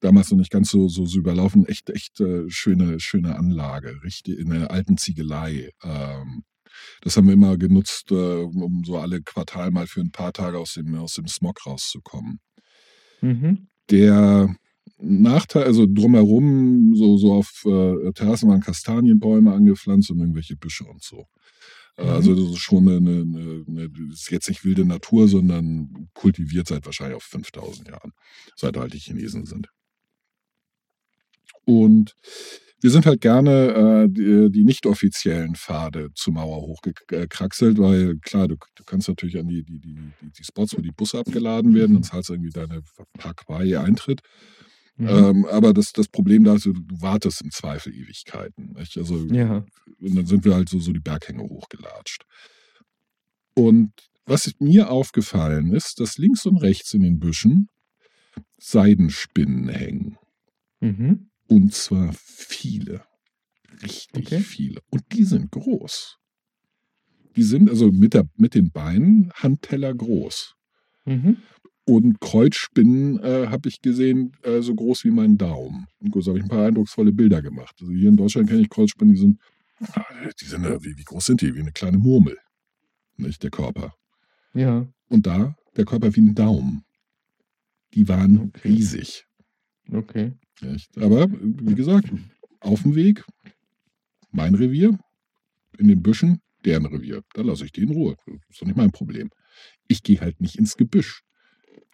Damals noch nicht ganz so, so, so überlaufen. Echt, echt äh, schöne, schöne Anlage. Richtig in der alten Ziegelei. Ähm, das haben wir immer genutzt, äh, um so alle Quartal mal für ein paar Tage aus dem, aus dem Smog rauszukommen. Mhm. Der Nachteil, also drumherum, so, so auf äh, Terrassen waren Kastanienbäume angepflanzt und irgendwelche Büsche und so. Äh, Mhm. Also das ist schon eine, eine, eine, ist jetzt nicht wilde Natur, sondern kultiviert seit wahrscheinlich auf 5000 Jahren, seit halt die Chinesen sind. Und wir sind halt gerne äh, die, die nicht offiziellen Pfade zur Mauer hochgekraxelt, weil klar, du, du kannst natürlich an die, die, die, die, Spots, wo die Busse abgeladen werden, dann zahlst du irgendwie deine paar Quai Eintritt. Mhm. Ähm, aber das, das Problem da ist, du, wartest im Zweifel Ewigkeiten. Nicht? Also, ja. und dann sind wir halt so, so die Berghänge hochgelatscht. Und was mir aufgefallen ist, dass links und rechts in den Büschen Seidenspinnen hängen. Mhm. Und zwar viele. Richtig Okay. viele. Und die sind groß. Die sind also mit, der, mit den Beinen Handteller groß. Mhm. Und Kreuzspinnen äh, habe ich gesehen, äh, so groß wie mein Daumen. Und so habe ich ein paar eindrucksvolle Bilder gemacht. Also hier in Deutschland kenne ich Kreuzspinnen, die sind, ah, die sind äh, wie, wie groß sind die? Wie eine kleine Murmel. Nicht der Körper. Ja. Und da der Körper wie ein Daumen. Die waren Okay. riesig. Okay. Nicht? Aber wie gesagt, auf dem Weg, mein Revier, in den Büschen, deren Revier. Da lasse ich die in Ruhe. Das ist doch nicht mein Problem. Ich gehe halt nicht ins Gebüsch.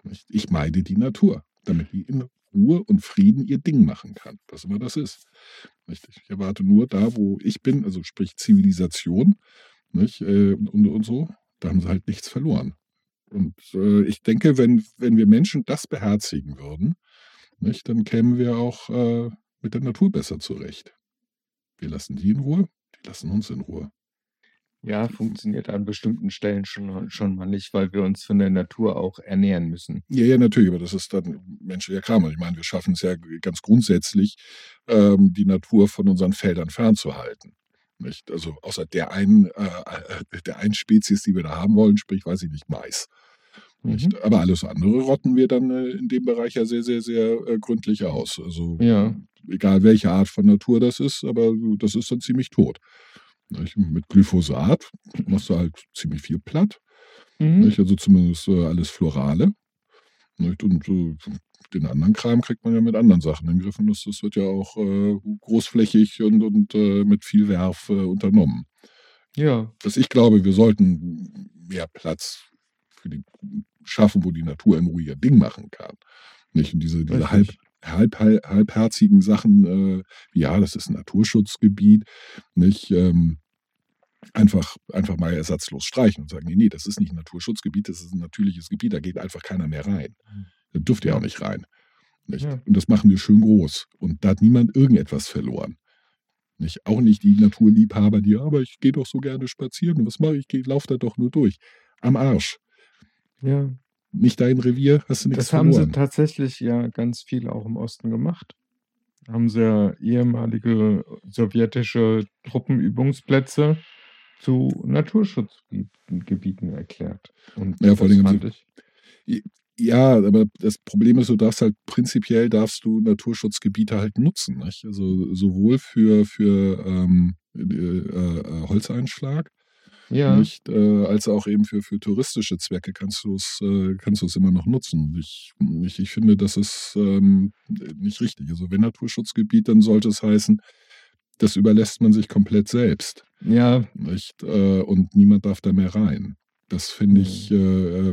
Nicht? Ich meide die Natur, damit die in Ruhe und Frieden ihr Ding machen kann, was immer das ist. Nicht? Ich erwarte nur da, wo ich bin, also sprich Zivilisation nicht? Äh, und, und so, da haben sie halt nichts verloren. Und äh, ich denke, wenn, wenn wir Menschen das beherzigen würden, nicht, dann kämen wir auch äh, mit der Natur besser zurecht. Wir lassen die in Ruhe, die lassen uns in Ruhe. Ja, funktioniert an bestimmten Stellen schon, schon mal nicht, weil wir uns von der Natur auch ernähren müssen. Ja, ja, natürlich, aber das ist dann menschlicher Kram. Ich meine, wir schaffen es ja ganz grundsätzlich, ähm, die Natur von unseren Feldern fernzuhalten. Nicht? Also außer der einen, äh, äh der einen Spezies, die wir da haben wollen, sprich, weiß ich nicht, Mais. Nicht? Mhm. Aber alles andere rotten wir dann äh, in dem Bereich ja sehr, sehr, sehr äh, gründlich aus. Also ja. egal welche Art von Natur das ist, aber das ist dann ziemlich tot. Nicht? Mit Glyphosat machst du halt ziemlich viel platt. Mhm. Also zumindest äh, alles Florale. Nicht? Und äh, den anderen Kram kriegt man ja mit anderen Sachen in den Griff. Und das, das wird ja auch äh, großflächig und, und äh, mit viel Werf äh, unternommen. Ja. Dass ich glaube, wir sollten mehr Platz für die schaffen, wo die Natur in Ruhe ihr Ding machen kann. Nicht? Und diese, diese halb, halb, halb, halbherzigen Sachen, äh, ja, das ist ein Naturschutzgebiet, nicht? Ähm, einfach, einfach mal ersatzlos streichen und sagen, nee, nee, das ist nicht ein Naturschutzgebiet, das ist ein natürliches Gebiet, da geht einfach keiner mehr rein. Hm. Da dürft ihr auch nicht rein. Nicht? Ja. Und das machen wir schön groß. Und da hat niemand irgendetwas verloren. Nicht? Auch nicht die Naturliebhaber, die, aber ich gehe doch so gerne spazieren. Was mache ich? Ich laufe da doch nur durch. Am Arsch. Ja. Nicht dein Revier, hast du nichts Das haben sie tatsächlich ja ganz viel auch im Osten gemacht. Haben sie ja ehemalige sowjetische Truppenübungsplätze zu Naturschutzgebieten erklärt. Und ja, vor allem ja, aber das Problem ist, du darfst halt prinzipiell darfst du Naturschutzgebiete halt nutzen, nicht? Also sowohl für, für ähm, äh, äh, Holzeinschlag ja. nicht, äh, als auch eben für, für touristische Zwecke kannst du es äh, kannst du es immer noch nutzen. Ich, ich, ich finde, das ist ähm, nicht richtig. Also wenn Naturschutzgebiet, dann sollte es heißen, das überlässt man sich komplett selbst. Ja. Nicht? Äh, und niemand darf da mehr rein. Das finde ich mhm. äh,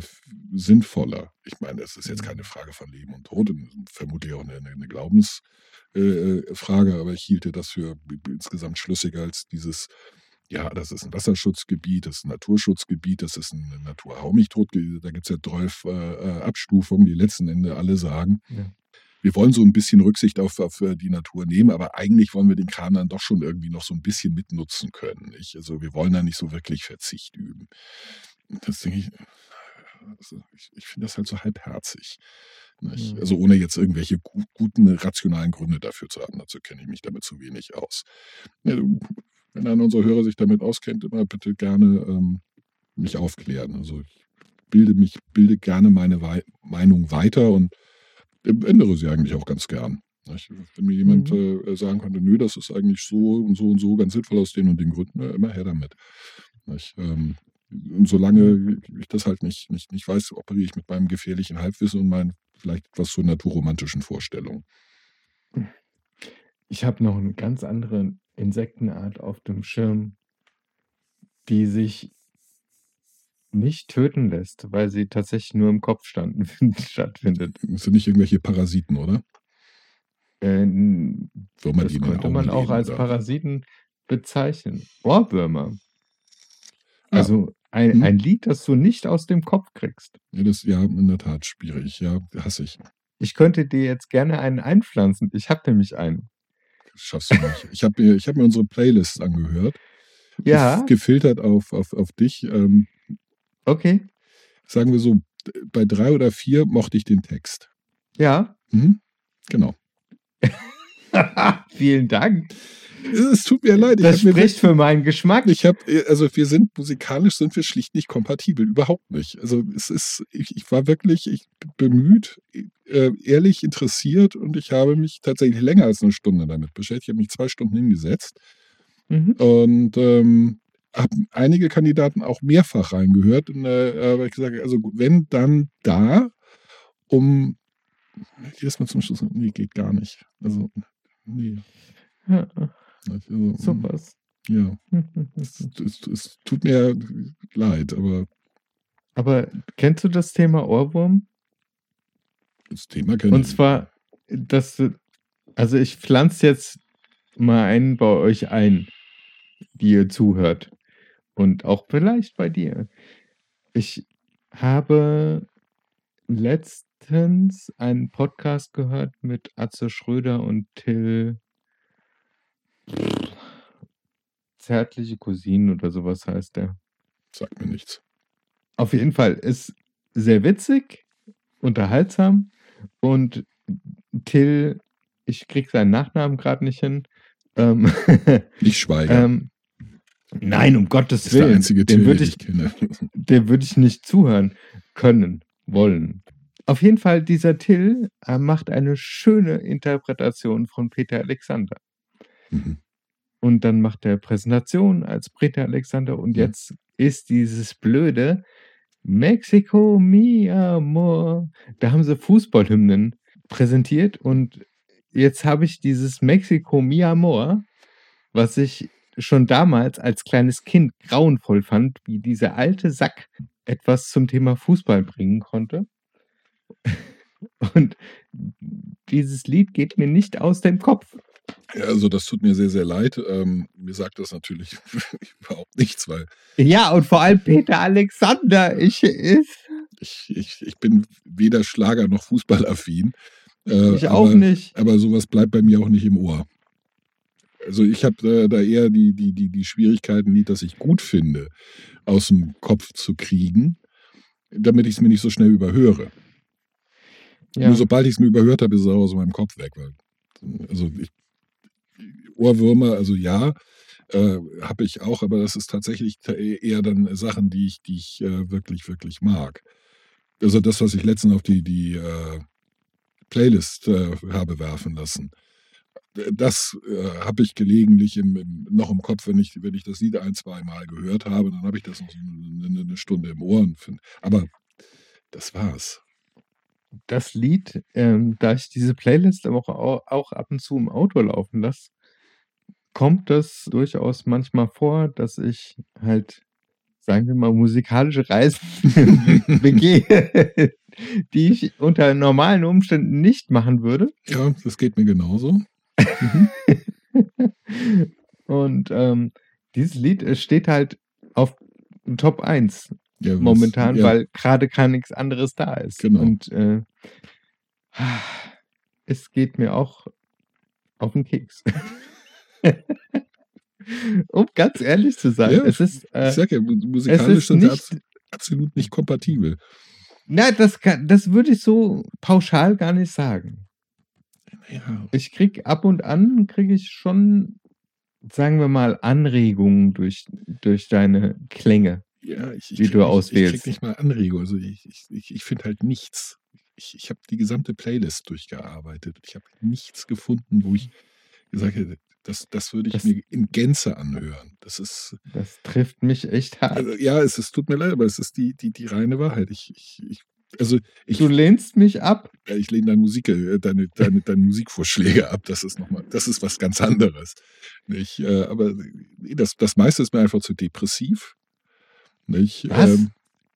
sinnvoller. Ich meine, es ist jetzt keine Frage von Leben und Tod, vermutlich auch eine, eine Glaubensfrage, äh, aber ich hielte das für insgesamt schlüssiger als dieses ja, das ist ein Wasserschutzgebiet, das ist ein Naturschutzgebiet, das ist ein Naturhaumichtod. Da gibt es ja 12 äh, äh, Abstufungen, die letzten Ende alle sagen. Ja. Wir wollen so ein bisschen Rücksicht auf, auf, äh, die Natur nehmen, aber eigentlich wollen wir den Kram dann doch schon irgendwie noch so ein bisschen mitnutzen können. Nicht? Also wir wollen da nicht so wirklich Verzicht üben. Das denke ich, also ich, ich finde das halt so halbherzig. Nicht? Also ohne jetzt irgendwelche guten, rationalen Gründe dafür zu haben. Dazu kenne ich mich damit zu wenig aus. Ja, wenn einer unserer Hörer sich damit auskennt, immer bitte gerne ähm, mich aufklären. Also ich bilde mich, bilde gerne meine Wei Meinung weiter und ändere sie eigentlich auch ganz gern. Wenn mir jemand mhm. äh, sagen könnte, nö, das ist eigentlich so und so und so ganz sinnvoll aus den und den Gründen, ja, immer her damit. Ähm, und solange ich das halt nicht, nicht, nicht weiß, operiere ich mit meinem gefährlichen Halbwissen und meinen vielleicht etwas so naturromantischen Vorstellungen. Ich habe noch eine ganz andere Insektenart auf dem Schirm, die sich nicht töten lässt, weil sie tatsächlich nur im Kopf standen, stattfindet. Das sind nicht irgendwelche Parasiten, oder? Äh, das könnte man auch als oder? Parasiten bezeichnen. Ohrwürmer. Ah. Also ein, hm. ein Lied, das du nicht aus dem Kopf kriegst. Ja, das ja in der Tat schwierig. Ja, hasse ich. Ich könnte dir jetzt gerne einen einpflanzen. Ich habe nämlich einen schaffst du nicht. Ich habe mir, hab mir unsere Playlist angehört. Ja. Gefiltert auf, auf, auf dich. Ähm, okay. Sagen wir so, bei drei oder vier mochte ich den Text. Ja. Mhm. Genau. Vielen Dank. Es tut mir leid. Das spricht mir, für meinen Geschmack. Ich habe, also wir sind musikalisch sind wir schlicht nicht kompatibel, überhaupt nicht. Also es ist, ich, ich war wirklich ich, bemüht, äh, ehrlich interessiert und ich habe mich tatsächlich länger als eine Stunde damit beschäftigt. Ich habe mich zwei Stunden hingesetzt mhm. und ähm, habe einige Kandidaten auch mehrfach reingehört und äh, habe gesagt, also wenn dann da, um jedes Mal zum Schluss, nee, geht gar nicht. Also nee. Ja. Also, so was. Ja. es, es, es, tut mir leid, aber Aber kennst du das Thema Ohrwurm? Das Thema kenne Und ich. zwar, das, also ich pflanze jetzt mal einen bei euch ein, die ihr zuhört. Und auch vielleicht bei dir. Ich habe letztens einen Podcast gehört mit Atze Schröder und Till Zärtliche Cousinen oder sowas heißt der. Sagt mir nichts. Auf jeden Fall ist sehr witzig, unterhaltsam und Till, ich krieg seinen Nachnamen gerade nicht hin. Ähm, Nicht Schweiger. ähm, nein, um Gottes das ist der Willen. einzige Till, würde den ich, ich kenne. dem würde ich nicht zuhören können, wollen. Auf jeden Fall, dieser Till äh, macht eine schöne Interpretation von Peter Alexander. Mhm. Und dann macht er Präsentation als Peter Alexander und jetzt ist dieses blöde Mexico, mi amor. Da haben sie Fußballhymnen präsentiert und jetzt habe ich dieses Mexico, mi amor, was ich schon damals als kleines Kind grauenvoll fand, wie dieser alte Sack etwas zum Thema Fußball bringen konnte. Und dieses Lied geht mir nicht aus dem Kopf. Ja, also das tut mir sehr, sehr leid. Ähm, mir sagt das natürlich überhaupt nichts, weil Ja, und vor allem Peter Alexander. Ich, ich, ich, ich, ich bin weder Schlager noch Fußballaffin. Äh, ich auch aber, nicht. Aber sowas bleibt bei mir auch nicht im Ohr. Also ich habe äh, da eher die, die, die, die Schwierigkeiten, Lied, das ich gut finde, aus dem Kopf zu kriegen, damit ich es mir nicht so schnell überhöre. Ja. Nur sobald ich es mir überhört habe, ist es auch aus meinem Kopf weg. Weil, also ich, Ohrwürmer, also ja, äh, habe ich auch, aber das ist tatsächlich ta- eher dann Sachen, die ich, die ich äh, wirklich, wirklich mag. Also das, was ich letztens auf die, die äh, Playlist äh, habe werfen lassen. Das äh, habe ich gelegentlich im, im, noch im Kopf, wenn ich, wenn ich das Lied ein, zwei Mal gehört habe, dann habe ich das noch so eine, eine Stunde im Ohr. find- Aber das war's. das Lied, ähm, da ich diese Playlist aber auch, au- auch ab und zu im Auto laufen lasse, kommt das durchaus manchmal vor, dass ich halt, sagen wir mal, musikalische Reisen begehe, die ich unter normalen Umständen nicht machen würde. Ja, das geht mir genauso. Und ähm, dieses Lied steht halt auf Top 1 Ja, momentan, ja, weil gerade gar nichts anderes da ist. Genau. Und äh, es geht mir auch auf den Keks. um ganz ehrlich zu sein, Ja, es ist, äh, Ich sag ja, musikalisch sind sie nicht, abs- absolut nicht kompatibel. na, das, kann, das würde ich so pauschal gar nicht sagen. Ja, Ich krieg ab und an, kriege ich schon, sagen wir mal, Anregungen durch, durch deine Klänge. ja ich, ich krieg du nicht, Ich auswählst. krieg nicht mal Anregung. Also ich, ich, ich, ich finde halt nichts. Ich, ich habe die gesamte Playlist durchgearbeitet. Ich habe nichts gefunden, wo ich gesagt hätte, das, das würde ich Das- mir in Gänze anhören. Das ist, Das trifft mich echt hart. also, ja, es ist, tut mir leid, aber es ist die, die, die reine Wahrheit. Ich, ich, ich, also ich, Du lehnst mich ab. Ich lehne deine Musik, äh, deine, deine, deine Musikvorschläge ab. Das ist noch mal, das ist was ganz anderes. Nicht? Äh, Aber das, das meiste ist mir einfach zu depressiv. Nicht? Was? Ähm,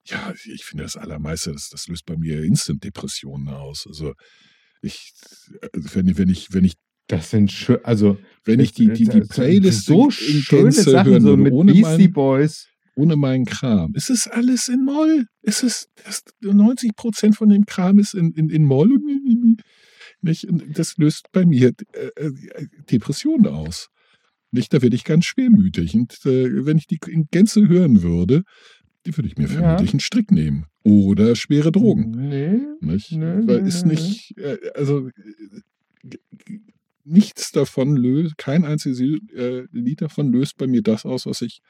ja, ich finde das Allermeiste, das, das löst bei mir Instant-Depressionen aus. Also ich, also wenn, ich- wenn ich, wenn ich, Das sind schön, also wenn ich die, die, die Playlist so schöne Sachen so mit Beastie Boys. Ohne meinen Kram. Es ist alles in Moll. Es ist, das, 90 Prozent von dem Kram ist in, in, in Moll. Und, nicht? Das löst bei mir äh, äh, Depressionen aus. Nicht, da werde ich ganz schwermütig. Und äh, wenn ich die in Gänze hören würde, die würde ich mir Ja. vermutlich einen Strick nehmen. Oder schwere Drogen. Nee. Nicht? Nö, Weil nö, ist nicht, äh, also äh, nichts davon löst, kein einziges Lied davon löst bei mir das aus, was ich,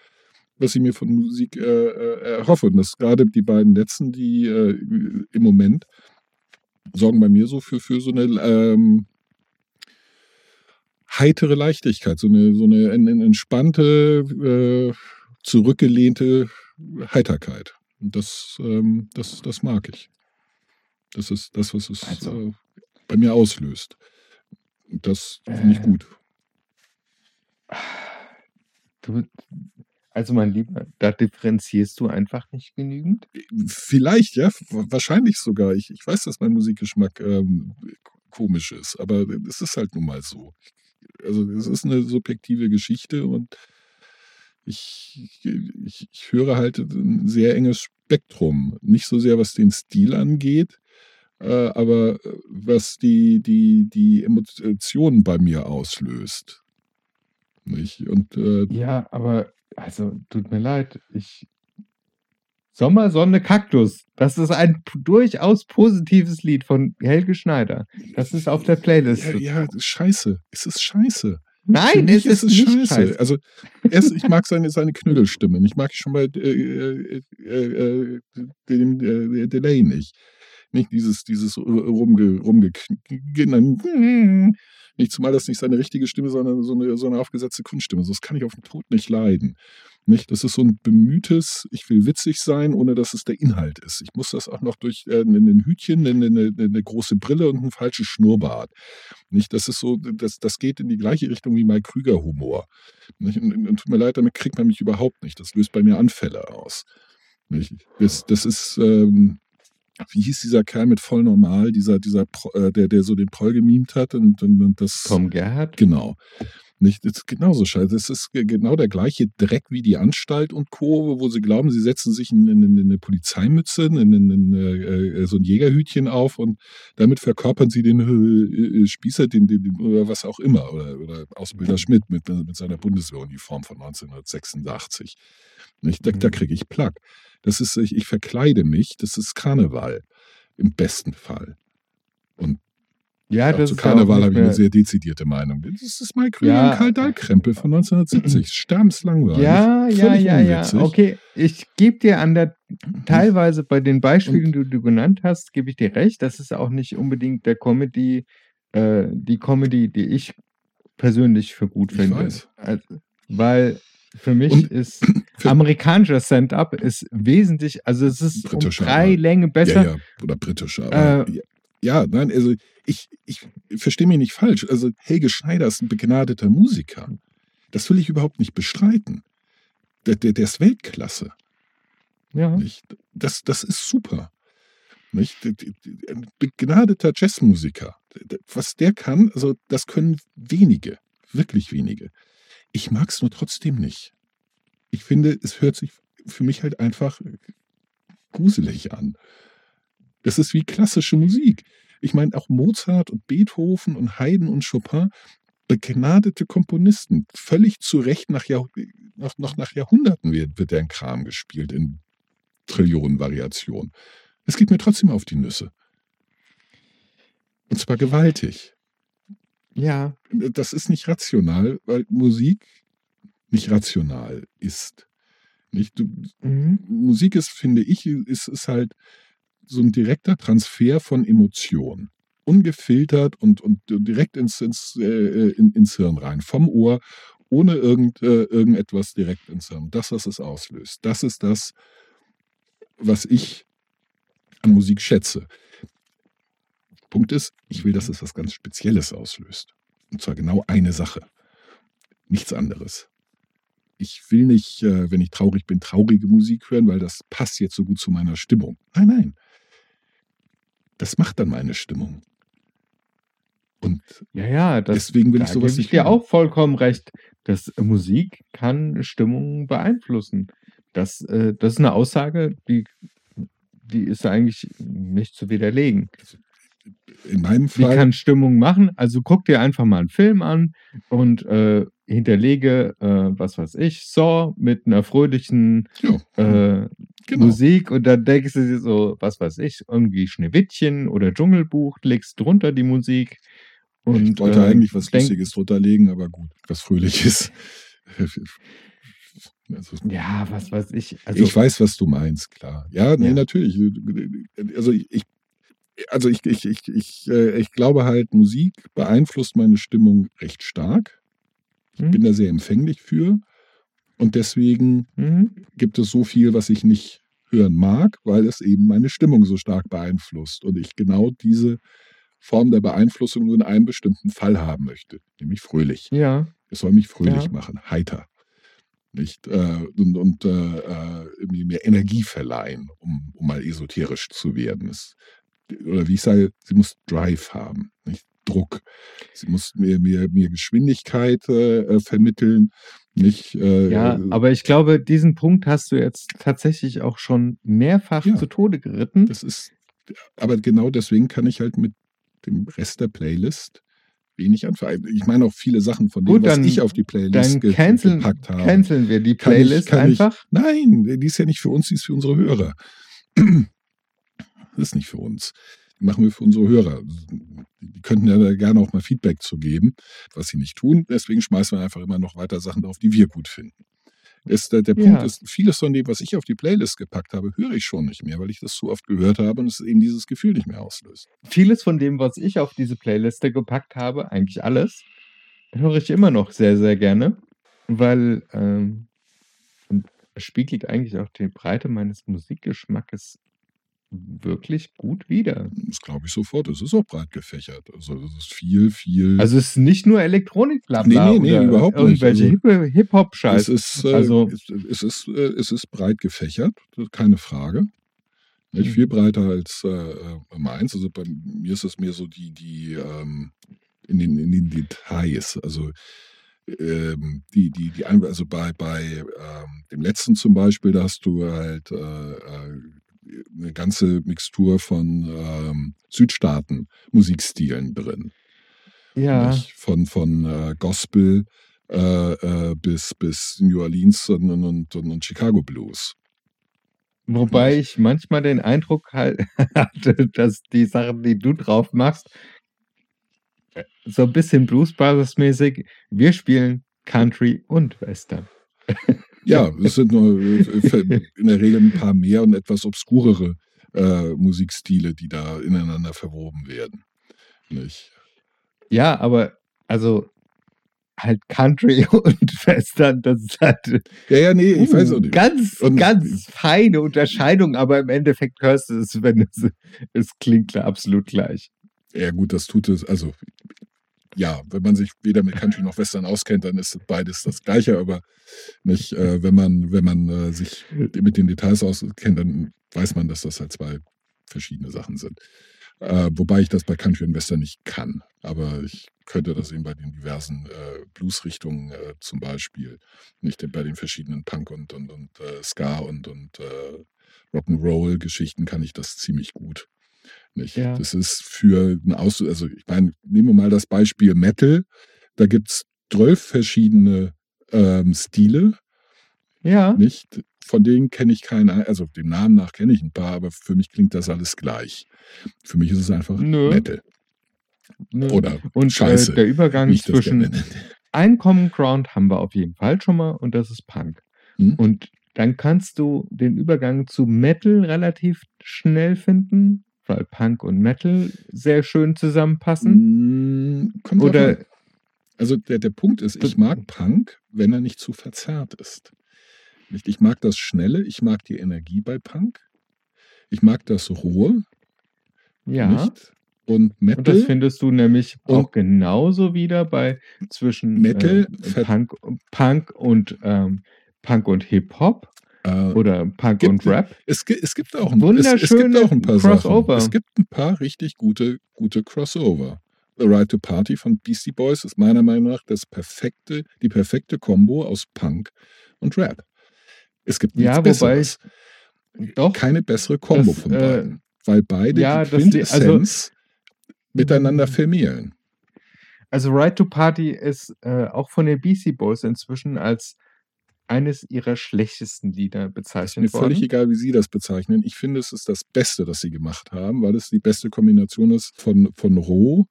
was ich mir von Musik äh, äh, erhoffe. Und das gerade die beiden letzten, die äh, im Moment sorgen bei mir so für, für so eine ähm, heitere Leichtigkeit, so eine, so eine en- en- entspannte, äh, zurückgelehnte Heiterkeit. Und das, ähm, das, das mag ich. Das ist das, was es Also- äh, bei mir auslöst. Und das finde ich Äh. gut. Du, Also mein Lieber, da differenzierst du einfach nicht genügend. Vielleicht, ja, wahrscheinlich sogar. Ich, ich weiß, dass mein Musikgeschmack ähm, komisch ist, aber es ist halt nun mal so. Also es ist eine subjektive Geschichte und ich, ich, ich höre halt ein sehr enges Spektrum. Nicht so sehr, was den Stil angeht, äh, aber was die, die, die Emotionen bei mir auslöst. Nicht? Und, äh, ja, aber also tut mir leid, ich Sommer, Sonne, Kaktus. Das ist ein durchaus positives Lied von Helge Schneider. Das ist auf der Playlist. Ja, ja scheiße. Es ist scheiße. Nein, es ist, ist scheiße. scheiße. Also, erst, ich mag seine, seine Knüttelstimme. Ich mag schon bei äh, äh, äh, dem äh, Delay nicht. Nicht dieses, dieses rumge, rumge nicht zumal das nicht seine richtige Stimme, sondern so eine, so eine aufgesetzte Kunststimme. Das kann ich auf den Tod nicht leiden. Nicht? Das ist so ein bemühtes, ich will witzig sein, ohne dass es der Inhalt ist. Ich muss das auch noch durch äh, ein Hütchen, eine, eine, eine, große Brille und ein falsches Schnurrbart. Nicht? Das ist so, das, das geht in die gleiche Richtung wie Mike Krüger Humor. Nicht? Und, und, tut mir leid, damit kriegt man mich überhaupt nicht. Das löst bei mir Anfälle aus. Nicht? Das, das ist, ähm, wie hieß dieser Kerl mit voll normal, dieser, dieser, äh, der, der so den Proll gemimt hat und, und, und das. Tom Gerhardt? Genau. Nicht, das ist genauso scheiße. Es ist genau der gleiche Dreck wie die Anstalt und Co., wo sie glauben, sie setzen sich in, in, in eine Polizeimütze, in, in, in äh, so ein Jägerhütchen auf und damit verkörpern sie den äh, Spießer, den, den, den, oder was auch immer, oder, oder Ausbilder Schmidt mit, mit seiner Bundeswehruniform von 1986. Nicht? Da, da mhm. kriege ich Plack. Das ist, ich, ich verkleide mich, das ist Karneval. Im besten Fall. Und ja, das zu Karneval habe ich eine sehr dezidierte Meinung. Das ist Mike Krüger ja. Dahlkrempel von 1970. Sterbenslangweilig. Ja, ja, ja, ja. Okay, ich gebe dir an der, teilweise bei den Beispielen, die du genannt hast, gebe ich dir recht. Das ist auch nicht unbedingt der Comedy, äh, die Comedy, die ich persönlich für gut finde. Ich weiß. Also, weil für mich und ist amerikanischer Stand-up ist wesentlich, also es ist um drei Länge besser. Ja, ja. Oder britischer. Äh, ja, nein, also ich, ich verstehe mich nicht falsch. Also Helge Schneider ist ein begnadeter Musiker. Das will ich überhaupt nicht bestreiten. Der, der, der ist Weltklasse. Ja. Nicht? Das, das ist super. Nicht? Ein begnadeter Jazzmusiker. Was der kann, also das können wenige, wirklich wenige. Ich mag es nur trotzdem nicht. Ich finde, es hört sich für mich halt einfach gruselig an. Das ist wie klassische Musik. Ich meine, auch Mozart und Beethoven und Haydn und Chopin, begnadete Komponisten, völlig zu Recht nach, Jahr, noch, noch nach Jahrhunderten wird, wird deren Kram gespielt in Trillionen Variationen. Es geht mir trotzdem auf die Nüsse. Und zwar gewaltig. Ja. Das ist nicht rational, weil Musik nicht rational ist. Nicht? Du, mhm. Musik ist, finde ich, ist, ist halt so ein direkter Transfer von Emotionen. Ungefiltert und, und direkt ins, ins, äh, in, ins Hirn rein, vom Ohr, ohne irgend, äh, irgendetwas direkt ins Hirn. Das, was es auslöst. Das ist das, was ich an Musik schätze. Punkt ist, ich will, dass es was ganz Spezielles auslöst. Und zwar genau eine Sache. Nichts anderes. Ich will nicht, äh, wenn ich traurig bin, traurige Musik hören, weil das passt jetzt so gut zu meiner Stimmung. Nein, nein. Das macht dann meine Stimmung. Und ja, ja, das, deswegen will ich sowas nicht. Ich dir auch vollkommen recht, dass Musik kann Stimmung beeinflussen. Das, äh, das ist eine Aussage, die, die ist eigentlich nicht zu widerlegen. In meinem Fall. Die kann Stimmung machen. Also guck dir einfach mal einen Film an und äh, hinterlege, äh, was weiß ich, Saw mit einer fröhlichen äh, genau. Musik und dann denkst du dir so, was weiß ich, irgendwie Schneewittchen oder Dschungelbuch, legst drunter die Musik. Und, ich wollte äh, eigentlich was denk, Lustiges drunter legen, aber gut, was Fröhliches. Also, ja, was weiß ich. Also, ich weiß, was du meinst, klar. Ja, nee, ja. natürlich. Also ich, also ich, ich, ich, ich, äh, ich glaube halt, Musik beeinflusst meine Stimmung recht stark. Ich mhm. bin da sehr empfänglich für. Und deswegen mhm. gibt es so viel, was ich nicht hören mag, weil es eben meine Stimmung so stark beeinflusst. Und ich genau diese Form der Beeinflussung nur in einem bestimmten Fall haben möchte, nämlich fröhlich. Ja. Es soll mich fröhlich ja. machen, heiter. nicht? Äh, und und äh, äh, mir Energie verleihen, um, um mal esoterisch zu werden. Es, oder wie ich sage, sie muss Drive haben, nicht Druck. Sie muss mir, mir, mir Geschwindigkeit äh, vermitteln, nicht. Äh, ja, aber ich glaube, diesen Punkt hast du jetzt tatsächlich auch schon mehrfach ja, zu Tode geritten. Das ist, aber genau deswegen kann ich halt mit dem Rest der Playlist wenig anfangen. Ich meine auch viele Sachen von dem, Gut, was ich auf die Playlist ge canceln, gepackt habe. Canceln wir die Playlist kann ich, kann einfach? Ich, nein, die ist ja nicht für uns, die ist für unsere Hörer. Das ist nicht für uns. Die machen wir für unsere Hörer. Die könnten ja da gerne auch mal Feedback zu geben, was sie nicht tun. Deswegen schmeißen wir einfach immer noch weiter Sachen drauf, die wir gut finden. Ist, der, der ja. Punkt ist, vieles von dem, was ich auf die Playlist gepackt habe, höre ich schon nicht mehr, weil ich das zu oft gehört habe und es eben dieses Gefühl nicht mehr auslöst. Vieles von dem, was ich auf diese Playliste gepackt habe, eigentlich alles, höre ich immer noch sehr, sehr gerne, weil ähm, spiegelt eigentlich auch die Breite meines Musikgeschmackes wirklich gut wieder. Das glaube ich sofort. Es ist auch breit gefächert. Also es ist viel, viel. Also es ist nicht nur Elektronik, bla bla. Nee, nee, nee, überhaupt irgendwelche nicht. Also, Hip-Hop-Scheiß. Es ist, äh, also, es, ist, äh, es ist breit gefächert, keine Frage. Nicht mhm. viel breiter als äh, äh, meins. Also bei mir ist es mehr so die, die ähm, in, den, in den Details. Also ähm, die, die, die, also bei, bei ähm, dem letzten zum Beispiel, da hast du halt äh, äh eine ganze Mixtur von ähm, Südstaaten Musikstilen drin. Ja. Nicht? Von, von äh, Gospel äh, äh, bis, bis New Orleans und, und, und, und Chicago Blues. Wobei ich manchmal den Eindruck halt hatte, dass die Sachen, die du drauf machst, äh, so ein bisschen Blues Brothers mäßig, wir spielen Country und Western. Ja, es sind nur äh, in der Regel ein paar mehr und etwas obskurere äh, Musikstile, die da ineinander verwoben werden. Nicht? Ja, aber also halt Country und Western, das ist halt. Ja, ja, nee, ich uh, weiß auch nicht. Ganz, und, ganz feine Unterscheidung, aber im Endeffekt hörst du es, wenn es, es klingt absolut gleich. Ja, gut, das tut es. Also, ja, wenn man sich weder mit Country noch Western auskennt, dann ist beides das Gleiche. Aber nicht, äh, wenn man, wenn man äh, sich mit den Details auskennt, dann weiß man, dass das halt zwei verschiedene Sachen sind. Äh, wobei ich das bei Country und Western nicht kann. Aber ich könnte das eben bei den diversen äh, Bluesrichtungen äh, zum Beispiel, nicht bei den verschiedenen Punk und, und, und äh, Ska und, und Rock'n'Roll-Geschichten kann ich das ziemlich gut. Nicht? Ja. Das ist für ein Aus, also ich meine, nehmen wir mal das Beispiel Metal. Da gibt es zwölf verschiedene ähm, Stile. Ja. Nicht? Von denen kenne ich keine, also dem Namen nach kenne ich ein paar, aber für mich klingt das alles gleich. Für mich ist es einfach Nö. Metal. Nö. Oder und äh, Scheiße. Äh, der Übergang zwischen ein Common Ground haben wir auf jeden Fall schon mal und das ist Punk. Hm? Und dann kannst du den Übergang zu Metal relativ schnell finden weil Punk und Metal sehr schön zusammenpassen? Mm, Oder also der, der Punkt ist, ich mag Punk, wenn er nicht zu verzerrt ist. Ich mag das Schnelle, ich mag die Energie bei Punk. Ich mag das Rohe. Ja. Nicht? Und Metal. Und das findest du nämlich auch genauso wieder bei zwischen Metal, äh, Punk, Punk und ähm, Punk und Hip-Hop. Äh, Oder Punk gibt, und Rap. Es, es, gibt auch ein, es, es gibt auch ein paar Crossover. Sachen. Es gibt ein paar richtig gute, gute Crossover. The Right to Party von Beastie Boys ist meiner Meinung nach das perfekte, die perfekte Kombo aus Punk und Rap. Es gibt nichts ja, Besseres. Doch, Keine bessere Kombo das, von beiden. Äh, weil beide ja, die Quintessenz also, miteinander vermählen. Also Right to Party ist äh, auch von den Beastie Boys inzwischen als eines ihrer schlechtesten Lieder bezeichnet mir völlig egal, wie Sie das bezeichnen. Ich finde, es ist das Beste, das Sie gemacht haben, weil es die beste Kombination ist von, von Roh,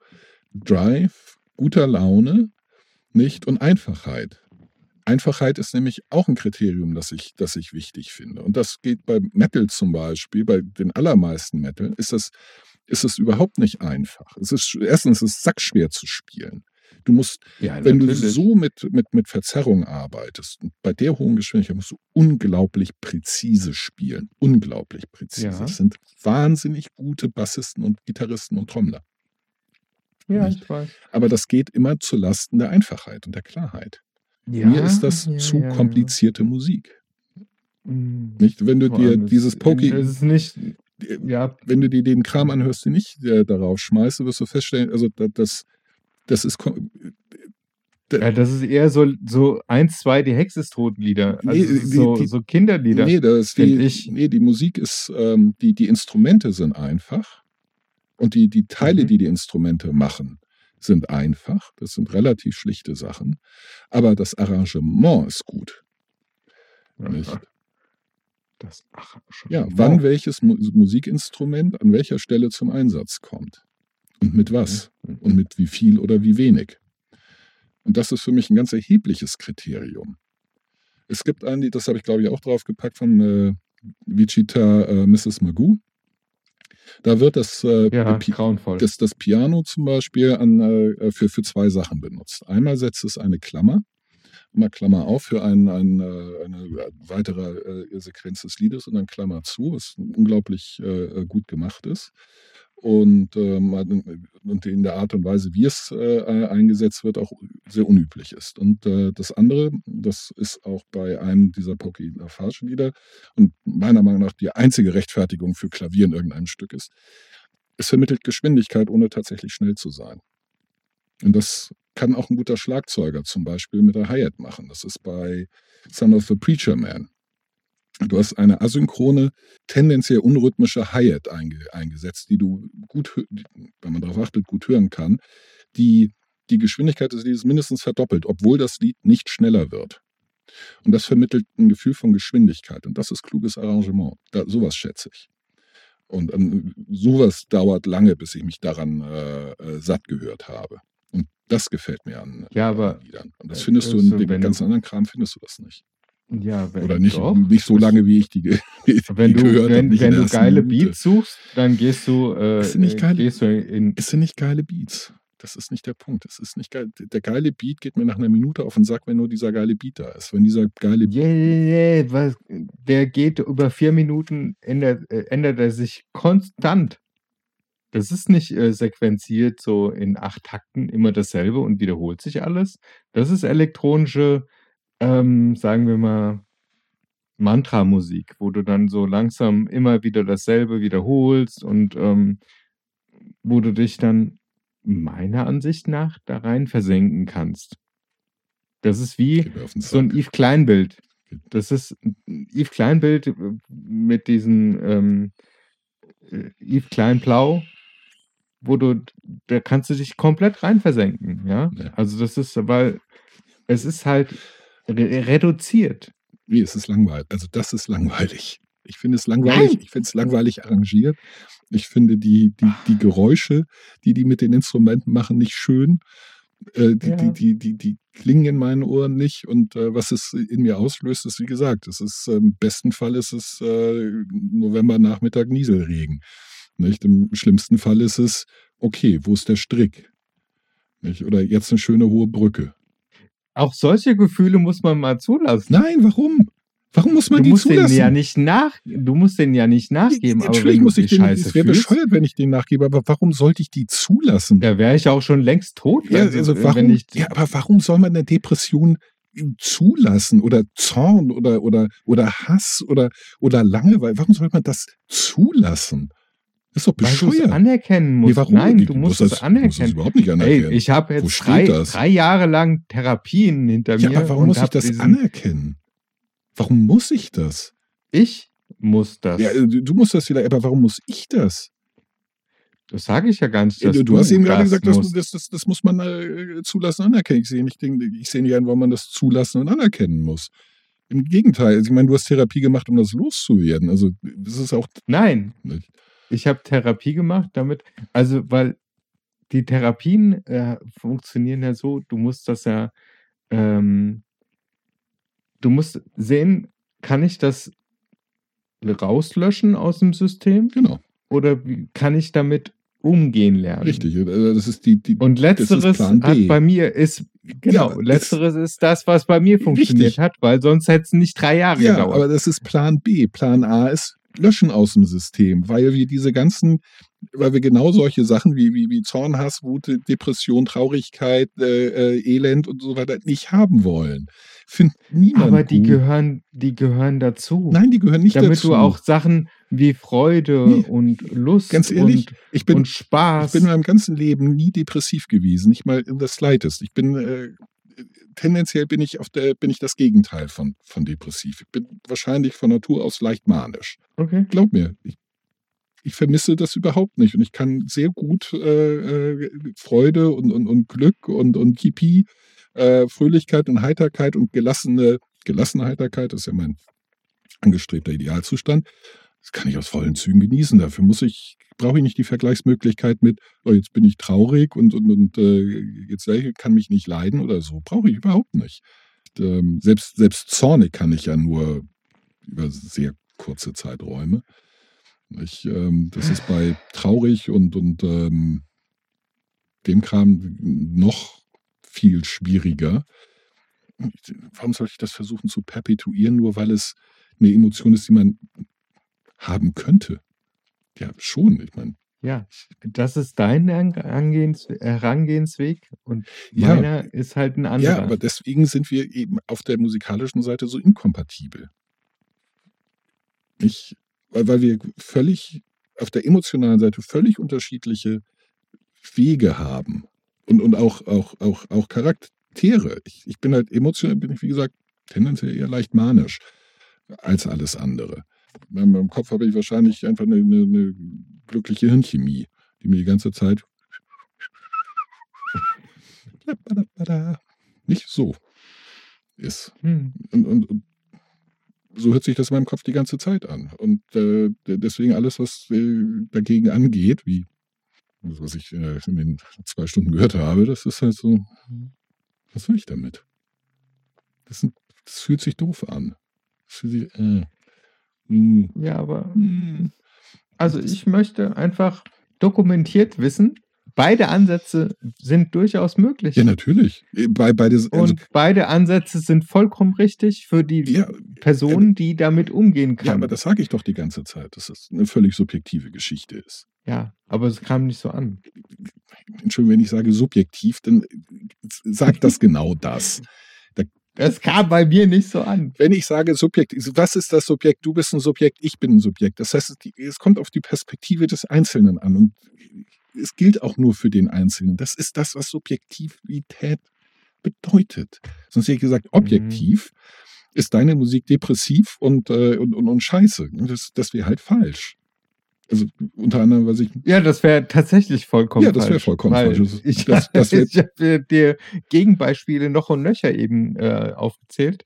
Drive, guter Laune, nicht und Einfachheit. Einfachheit ist nämlich auch ein Kriterium, das ich, das ich wichtig finde. Und das geht bei Metal zum Beispiel, bei den allermeisten Metal, ist das, ist es überhaupt nicht einfach. Es ist, erstens ist es sackschwer zu spielen. Du musst, ja, wenn du so mit, mit, mit Verzerrung arbeitest, bei der hohen Geschwindigkeit musst du unglaublich präzise spielen. Unglaublich präzise. Ja. Das sind wahnsinnig gute Bassisten und Gitarristen und Trommler. Ja, Nicht? ich weiß. Aber das geht immer zu Lasten der Einfachheit und der Klarheit. Mir ist das ja, zu ja, ja. komplizierte Musik. Mm. Nicht, wenn du Vor dir dieses Poki, Es ist nicht, ja, wenn du dir den Kram anhörst, den ich äh, darauf schmeiße, wirst du feststellen, also da- das, das ist kom- ja, das ist eher so, so eins, zwei, die Hexe ist tot Lieder. Also Nee, ist so, die- so Kinderlieder. Nee, das die, ich. nee, die Musik ist, ähm, die, die Instrumente sind einfach und die, die Teile, Mhm. die die Instrumente machen, sind einfach. Das sind relativ schlichte Sachen. Aber das Arrangement ist gut. Nicht? Das, schon. Ja, wann welches Mu Musikinstrument an welcher Stelle zum Einsatz kommt. Und mit was. Und mit wie viel oder wie wenig. Und das ist für mich ein ganz erhebliches Kriterium. Es gibt einen, das habe ich glaube ich auch draufgepackt von äh, Vichita äh, Mrs. Magoo. Da wird das, äh, Ja, das, das Piano zum Beispiel an, äh, für, für zwei Sachen benutzt. Einmal setzt es eine Klammer, mal Klammer auf für ein, ein, äh, eine weitere äh, Sequenz des Liedes und dann Klammer zu, was unglaublich äh, gut gemacht ist. Und, ähm, und in der Art und Weise, wie es äh, eingesetzt wird, auch sehr unüblich ist. Und äh, das andere, das ist auch bei einem dieser Poki Lafarge-Lieder und meiner Meinung nach die einzige Rechtfertigung für Klavier in irgendeinem Stück ist, es vermittelt Geschwindigkeit, ohne tatsächlich schnell zu sein. Und das kann auch ein guter Schlagzeuger zum Beispiel mit der Hi-Hat machen. Das ist bei Son of a Preacher Man. Du hast eine asynchrone, tendenziell unrhythmische Hi-Hat einge eingesetzt, die du gut, wenn man darauf achtet, gut hören kann, die die Geschwindigkeit des Liedes mindestens verdoppelt, obwohl das Lied nicht schneller wird. Und das vermittelt ein Gefühl von Geschwindigkeit. Und das ist kluges Arrangement. Da, sowas schätze ich. Und ähm, sowas dauert lange, bis ich mich daran äh, äh, satt gehört habe. Und das gefällt mir an, Ja, aber- an Liedern. Und das äh, findest du also in dem wenn du- ganzen anderen Kram, findest du das nicht. Ja, wenn, Oder nicht, doch. nicht so lange, wie ich die, die Wenn du, gehört wenn, wenn du geile Minute. Beats suchst, dann gehst du, äh, Es sind nicht geile- gehst du in, Es sind nicht geile Beats. Das ist nicht der Punkt. Es ist nicht geil. Der geile Beat geht mir nach einer Minute auf den Sack, wenn nur dieser geile Beat da ist. Wenn dieser geile Yeah, yeah, yeah, was, der geht über vier Minuten, ändert, äh, ändert er sich konstant. Das ist nicht äh, sequenziert so in acht Takten immer dasselbe und wiederholt sich alles. Das ist elektronische, ähm, sagen wir mal, Mantra-Musik, wo du dann so langsam immer wieder dasselbe wiederholst und ähm, wo du dich dann meiner Ansicht nach da rein versenken kannst. Das ist wie, so ein. Yves Kleinbild. Das ist ein Yves Kleinbild äh, mit diesen ähm, äh, Yves Kleinblau, wo du, da kannst du dich komplett rein versenken, ja. Ja. Also das ist, weil es ist halt re reduziert. Nee, es ist langweilig. Also das ist langweilig. Ich finde es langweilig. Nein. Ich finde es langweilig arrangiert. Ich finde die, die, die Geräusche, die die mit den Instrumenten machen, nicht schön. Äh, die, Ja. die, die, die, die klingen in meinen Ohren nicht. Und äh, was es in mir auslöst, ist, wie gesagt, es ist äh, im besten Fall ist es äh, Novembernachmittag Nieselregen. Nicht? Im schlimmsten Fall ist es, okay, wo ist der Strick? Nicht? Oder jetzt eine schöne hohe Brücke. Auch solche Gefühle muss man mal zulassen. Nein, warum? Warum muss man du die musst zulassen? denen ja nicht nach, du musst denen ja nicht nachgeben, Natürlich wenn muss ich die den, Scheiße es wäre bescheuert, wenn ich den nachgebe, aber warum sollte ich die zulassen? da wäre ich auch schon längst tot. Ja, wenn- also wenn warum, ich, ja, aber warum soll man eine Depression zulassen oder Zorn oder, oder, oder Hass oder, oder Langeweile? Warum soll man das zulassen? Das ist doch weil du es bescheuert. anerkennen musst. Nee, warum? Nein, du muss musst das, es ich muss das anerkennen. überhaupt nicht anerkennen. Ey, ich habe jetzt drei, drei Jahre lang Therapien hinter ja, mir. aber warum und muss ich das anerkennen? Warum muss ich das? Ich muss das. Ja, du du musst das wieder, aber warum muss ich das? das sage ich ja gar nicht. Ja, Dass du, du hast eben gerade gesagt, das, musst. das, das, das muss man äh, zulassen und anerkennen. Ich sehe nicht, ich sehe nicht ein, warum man das zulassen und anerkennen muss. Im Gegenteil, also ich meine, du hast Therapie gemacht, um das loszuwerden. Also das ist auch Nein, nicht. Ich habe Therapie gemacht damit, also weil die Therapien äh, funktionieren ja so, du musst das ja, ähm, du musst sehen, kann ich das rauslöschen aus dem System Genau, oder wie kann ich damit umgehen lernen? richtig. Also Das ist die, die Und letzteres hat bei mir ist genau, Ja, letzteres ist das, was bei mir funktioniert Richtig. hat, weil sonst hätte es nicht drei Jahre ja, gedauert. aber das ist Plan B. Plan A ist löschen aus dem System, weil wir diese ganzen, weil wir genau solche Sachen wie, wie, wie Zorn, Hass, Wut, Depression, Traurigkeit, äh, äh, Elend und so weiter nicht haben wollen. Findet niemand Aber die gut. gehören, die gehören dazu. Nein, die gehören nicht damit dazu. du auch Sachen wie Freude Nee. und Lust Ganz ehrlich, und, ich bin, und ich Spaß. bin in meinem ganzen Leben nie depressiv gewesen, nicht mal in das Slightest. Ich bin äh, tendenziell bin ich auf der, bin ich das Gegenteil von, von depressiv. Ich bin wahrscheinlich von Natur aus leicht manisch. okay. Glaub mir, ich, ich vermisse das überhaupt nicht und ich kann sehr gut äh, äh, Freude und, und, und Glück und, und Kipi, äh, Fröhlichkeit und Heiterkeit und gelassene, gelassene Heiterkeit, das ist ja mein angestrebter Idealzustand. Das kann ich aus vollen Zügen genießen. Dafür muss ich, brauche ich nicht die Vergleichsmöglichkeit mit, oh, jetzt bin ich traurig und, und, und äh, jetzt kann mich nicht leiden oder so. Brauche ich überhaupt nicht. Ähm, selbst, selbst zornig kann ich ja nur über sehr kurze Zeiträume. Ich, ähm, das ist bei traurig und, und ähm, dem Kram noch viel schwieriger. Warum soll ich das versuchen zu perpetuieren, nur weil es eine Emotion ist, die man haben könnte? Ja, schon. Ich meine, Ja, das ist dein Ang- Angehens Herangehensweg und Ja. meiner ist halt ein anderer. ja, aber deswegen sind wir eben auf der musikalischen Seite so inkompatibel. Nicht, weil, weil wir völlig auf der emotionalen Seite völlig unterschiedliche Wege haben und, und auch, auch, auch, auch Charaktere. Ich, ich bin halt emotional, bin ich wie gesagt tendenziell eher leicht manisch als alles andere. In meinem Kopf habe ich wahrscheinlich einfach eine, eine, eine glückliche Hirnchemie, die mir die ganze Zeit nicht so ist. Hm. Und, und, so hört sich das in meinem Kopf die ganze Zeit an. Und äh, deswegen alles, was äh, dagegen angeht, wie das, was ich äh, in den zwei Stunden gehört habe, das ist halt so, was will ich damit? Das, sind, das fühlt sich doof an. Das fühlt sich, äh, hm, Ja, aber hm. also ich möchte einfach dokumentiert wissen, beide Ansätze sind durchaus möglich. Ja, natürlich. Bei, bei des, also, Und beide Ansätze sind vollkommen richtig für die ja, Person, die damit umgehen ja, kann. aber das sage ich doch die ganze Zeit, dass es eine völlig subjektive Geschichte ist. Ja, aber es kam nicht so an. Entschuldigung, wenn ich sage subjektiv, dann sagt das genau das. Es kam bei mir nicht so an. Wenn ich sage Subjekt, was ist das Subjekt? Du bist ein Subjekt, ich bin ein Subjekt. Das heißt, es kommt auf die Perspektive des Einzelnen an und es gilt auch nur für den Einzelnen. Das ist das, was Subjektivität bedeutet. Sonst hätte ich gesagt, objektiv ist deine Musik depressiv und, äh, und, und, und scheiße. Das, das wäre halt falsch. Also unter anderem, was ich Ja, das wäre tatsächlich vollkommen Ja, das wäre falsch, vollkommen falsch. Das- Ich, das- das ich habe dir Gegenbeispiele noch und nöcher eben äh, aufgezählt.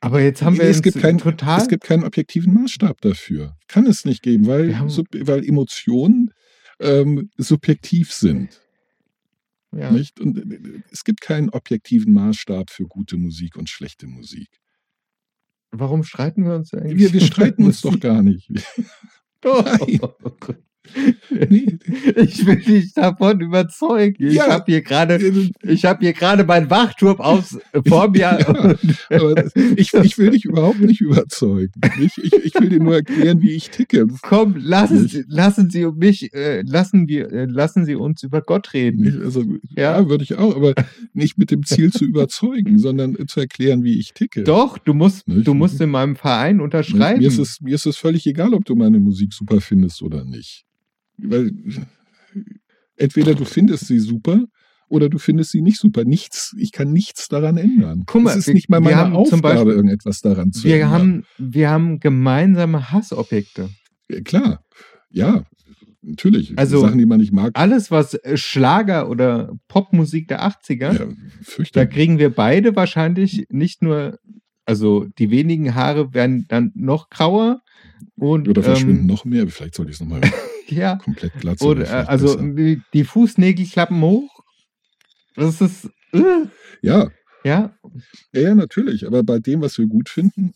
Aber jetzt haben wir es gibt, kein, total. es gibt keinen objektiven Maßstab dafür. Kann es nicht geben, weil, haben- sub, weil Emotionen ähm, subjektiv sind. ja. Nicht? Und äh, es gibt keinen objektiven Maßstab für gute Musik und schlechte Musik. Warum streiten wir uns eigentlich? Wir, wir streiten uns doch gar nicht. Nein. Ich will dich davon überzeugen. Ich Ja. habe hier gerade, ich habe hier gerade meinen Wachturm aus vor mir. Ja, ich, ich will dich überhaupt nicht überzeugen. Ich, ich, ich will dir nur erklären, wie ich ticke. Komm, lassen. Sie, lassen Sie mich, äh, lassen wir, äh, lassen Sie uns über Gott reden. Also, Ja. ja, würde ich auch, aber nicht mit dem Ziel zu überzeugen, sondern zu erklären, wie ich ticke. Doch, du musst, Nicht? du musst in meinem Verein unterschreiben. Mir ist, es, mir ist es völlig egal, ob du meine Musik super findest oder nicht. Weil entweder du findest sie super oder du findest sie nicht super. Nichts, ich kann nichts daran ändern. Guck mal, es ist wir- nicht mal meine haben Aufgabe, Beispiel- irgendetwas daran zu wir ändern. haben, wir haben gemeinsame Hassobjekte. Ja, Klar, ja, natürlich. Also- Sachen, die man nicht mag, Alles, was äh, Schlager oder Popmusik der 80er, ja, da kriegen wir beide wahrscheinlich nicht nur, also die wenigen Haare werden dann noch grauer und Oder verschwinden ähm, noch mehr. Vielleicht sollte ich es nochmal ja, komplett glatt oder äh, also die, die Fußnägel klappen hoch. Das ist äh, Ja, ja, ja, natürlich. Aber bei dem, was wir gut finden,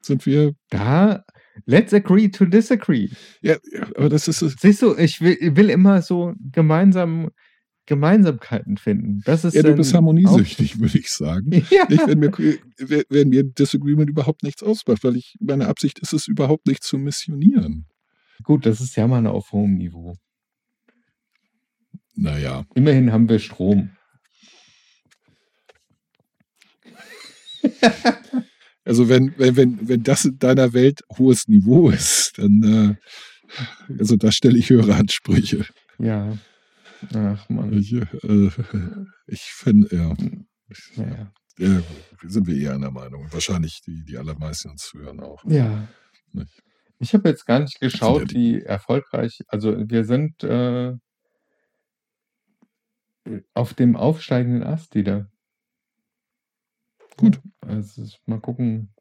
sind wir. da let's agree to disagree. Ja, aber das ist. Siehst du, ich will, will immer so gemeinsam Gemeinsamkeiten finden. Das ist Ja, du bist harmoniesüchtig, würde ich sagen. Ja. Ich, wenn, mir, wenn mir Disagreement überhaupt nichts ausmacht, weil ich meine Absicht ist es überhaupt nicht zu missionieren. Gut, das ist ja mal auf hohem Niveau. Naja, Immerhin haben wir Strom. also wenn, wenn, wenn, wenn das in deiner Welt hohes Niveau ist, dann äh, also da stelle ich höhere Ansprüche. Ja. Ach man. Ich, äh, ich finde, ja, Naja. ja, sind wir eher einer Meinung. Wahrscheinlich die, die allermeisten uns hören auch. Ja. Nicht? Ich habe jetzt gar nicht ja geschaut, wie erfolgreich. Also wir sind äh, auf dem aufsteigenden Ast wieder. Gut. Also mal gucken.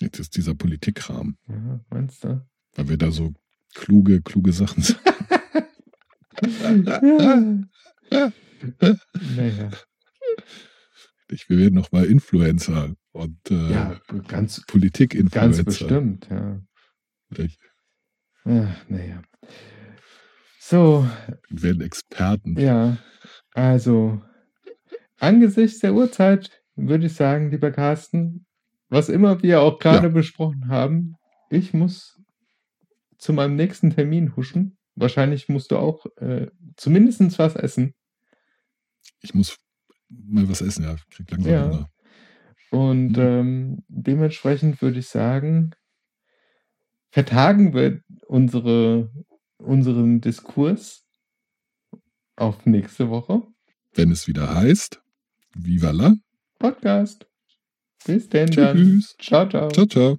Jetzt ist dieser Politikkram, Ja, meinst du? weil wir da so kluge, kluge Sachen sagen. naja. Ich, wir werden noch mal Influencer und äh, Ja, ganz, ganz Politik-Influencer. bestimmt, ja. Nicht? Ach, naja. So, Wir werden Experten. ja. Also, angesichts der Uhrzeit würde ich sagen, lieber Carsten, was immer wir auch gerade Ja. besprochen haben, ich muss zu meinem nächsten Termin huschen. Wahrscheinlich musst du auch äh, zumindest was essen. Ich muss mal was essen, ja. Ich krieg langsam Ja. Hunger. Und Mhm. ähm, dementsprechend würde ich sagen, vertagen wir unsere, unseren Diskurs auf nächste Woche. Wenn es wieder heißt, Viva la. Podcast. Bis denn dann. Tschüss. Ciao, ciao. Ciao, ciao.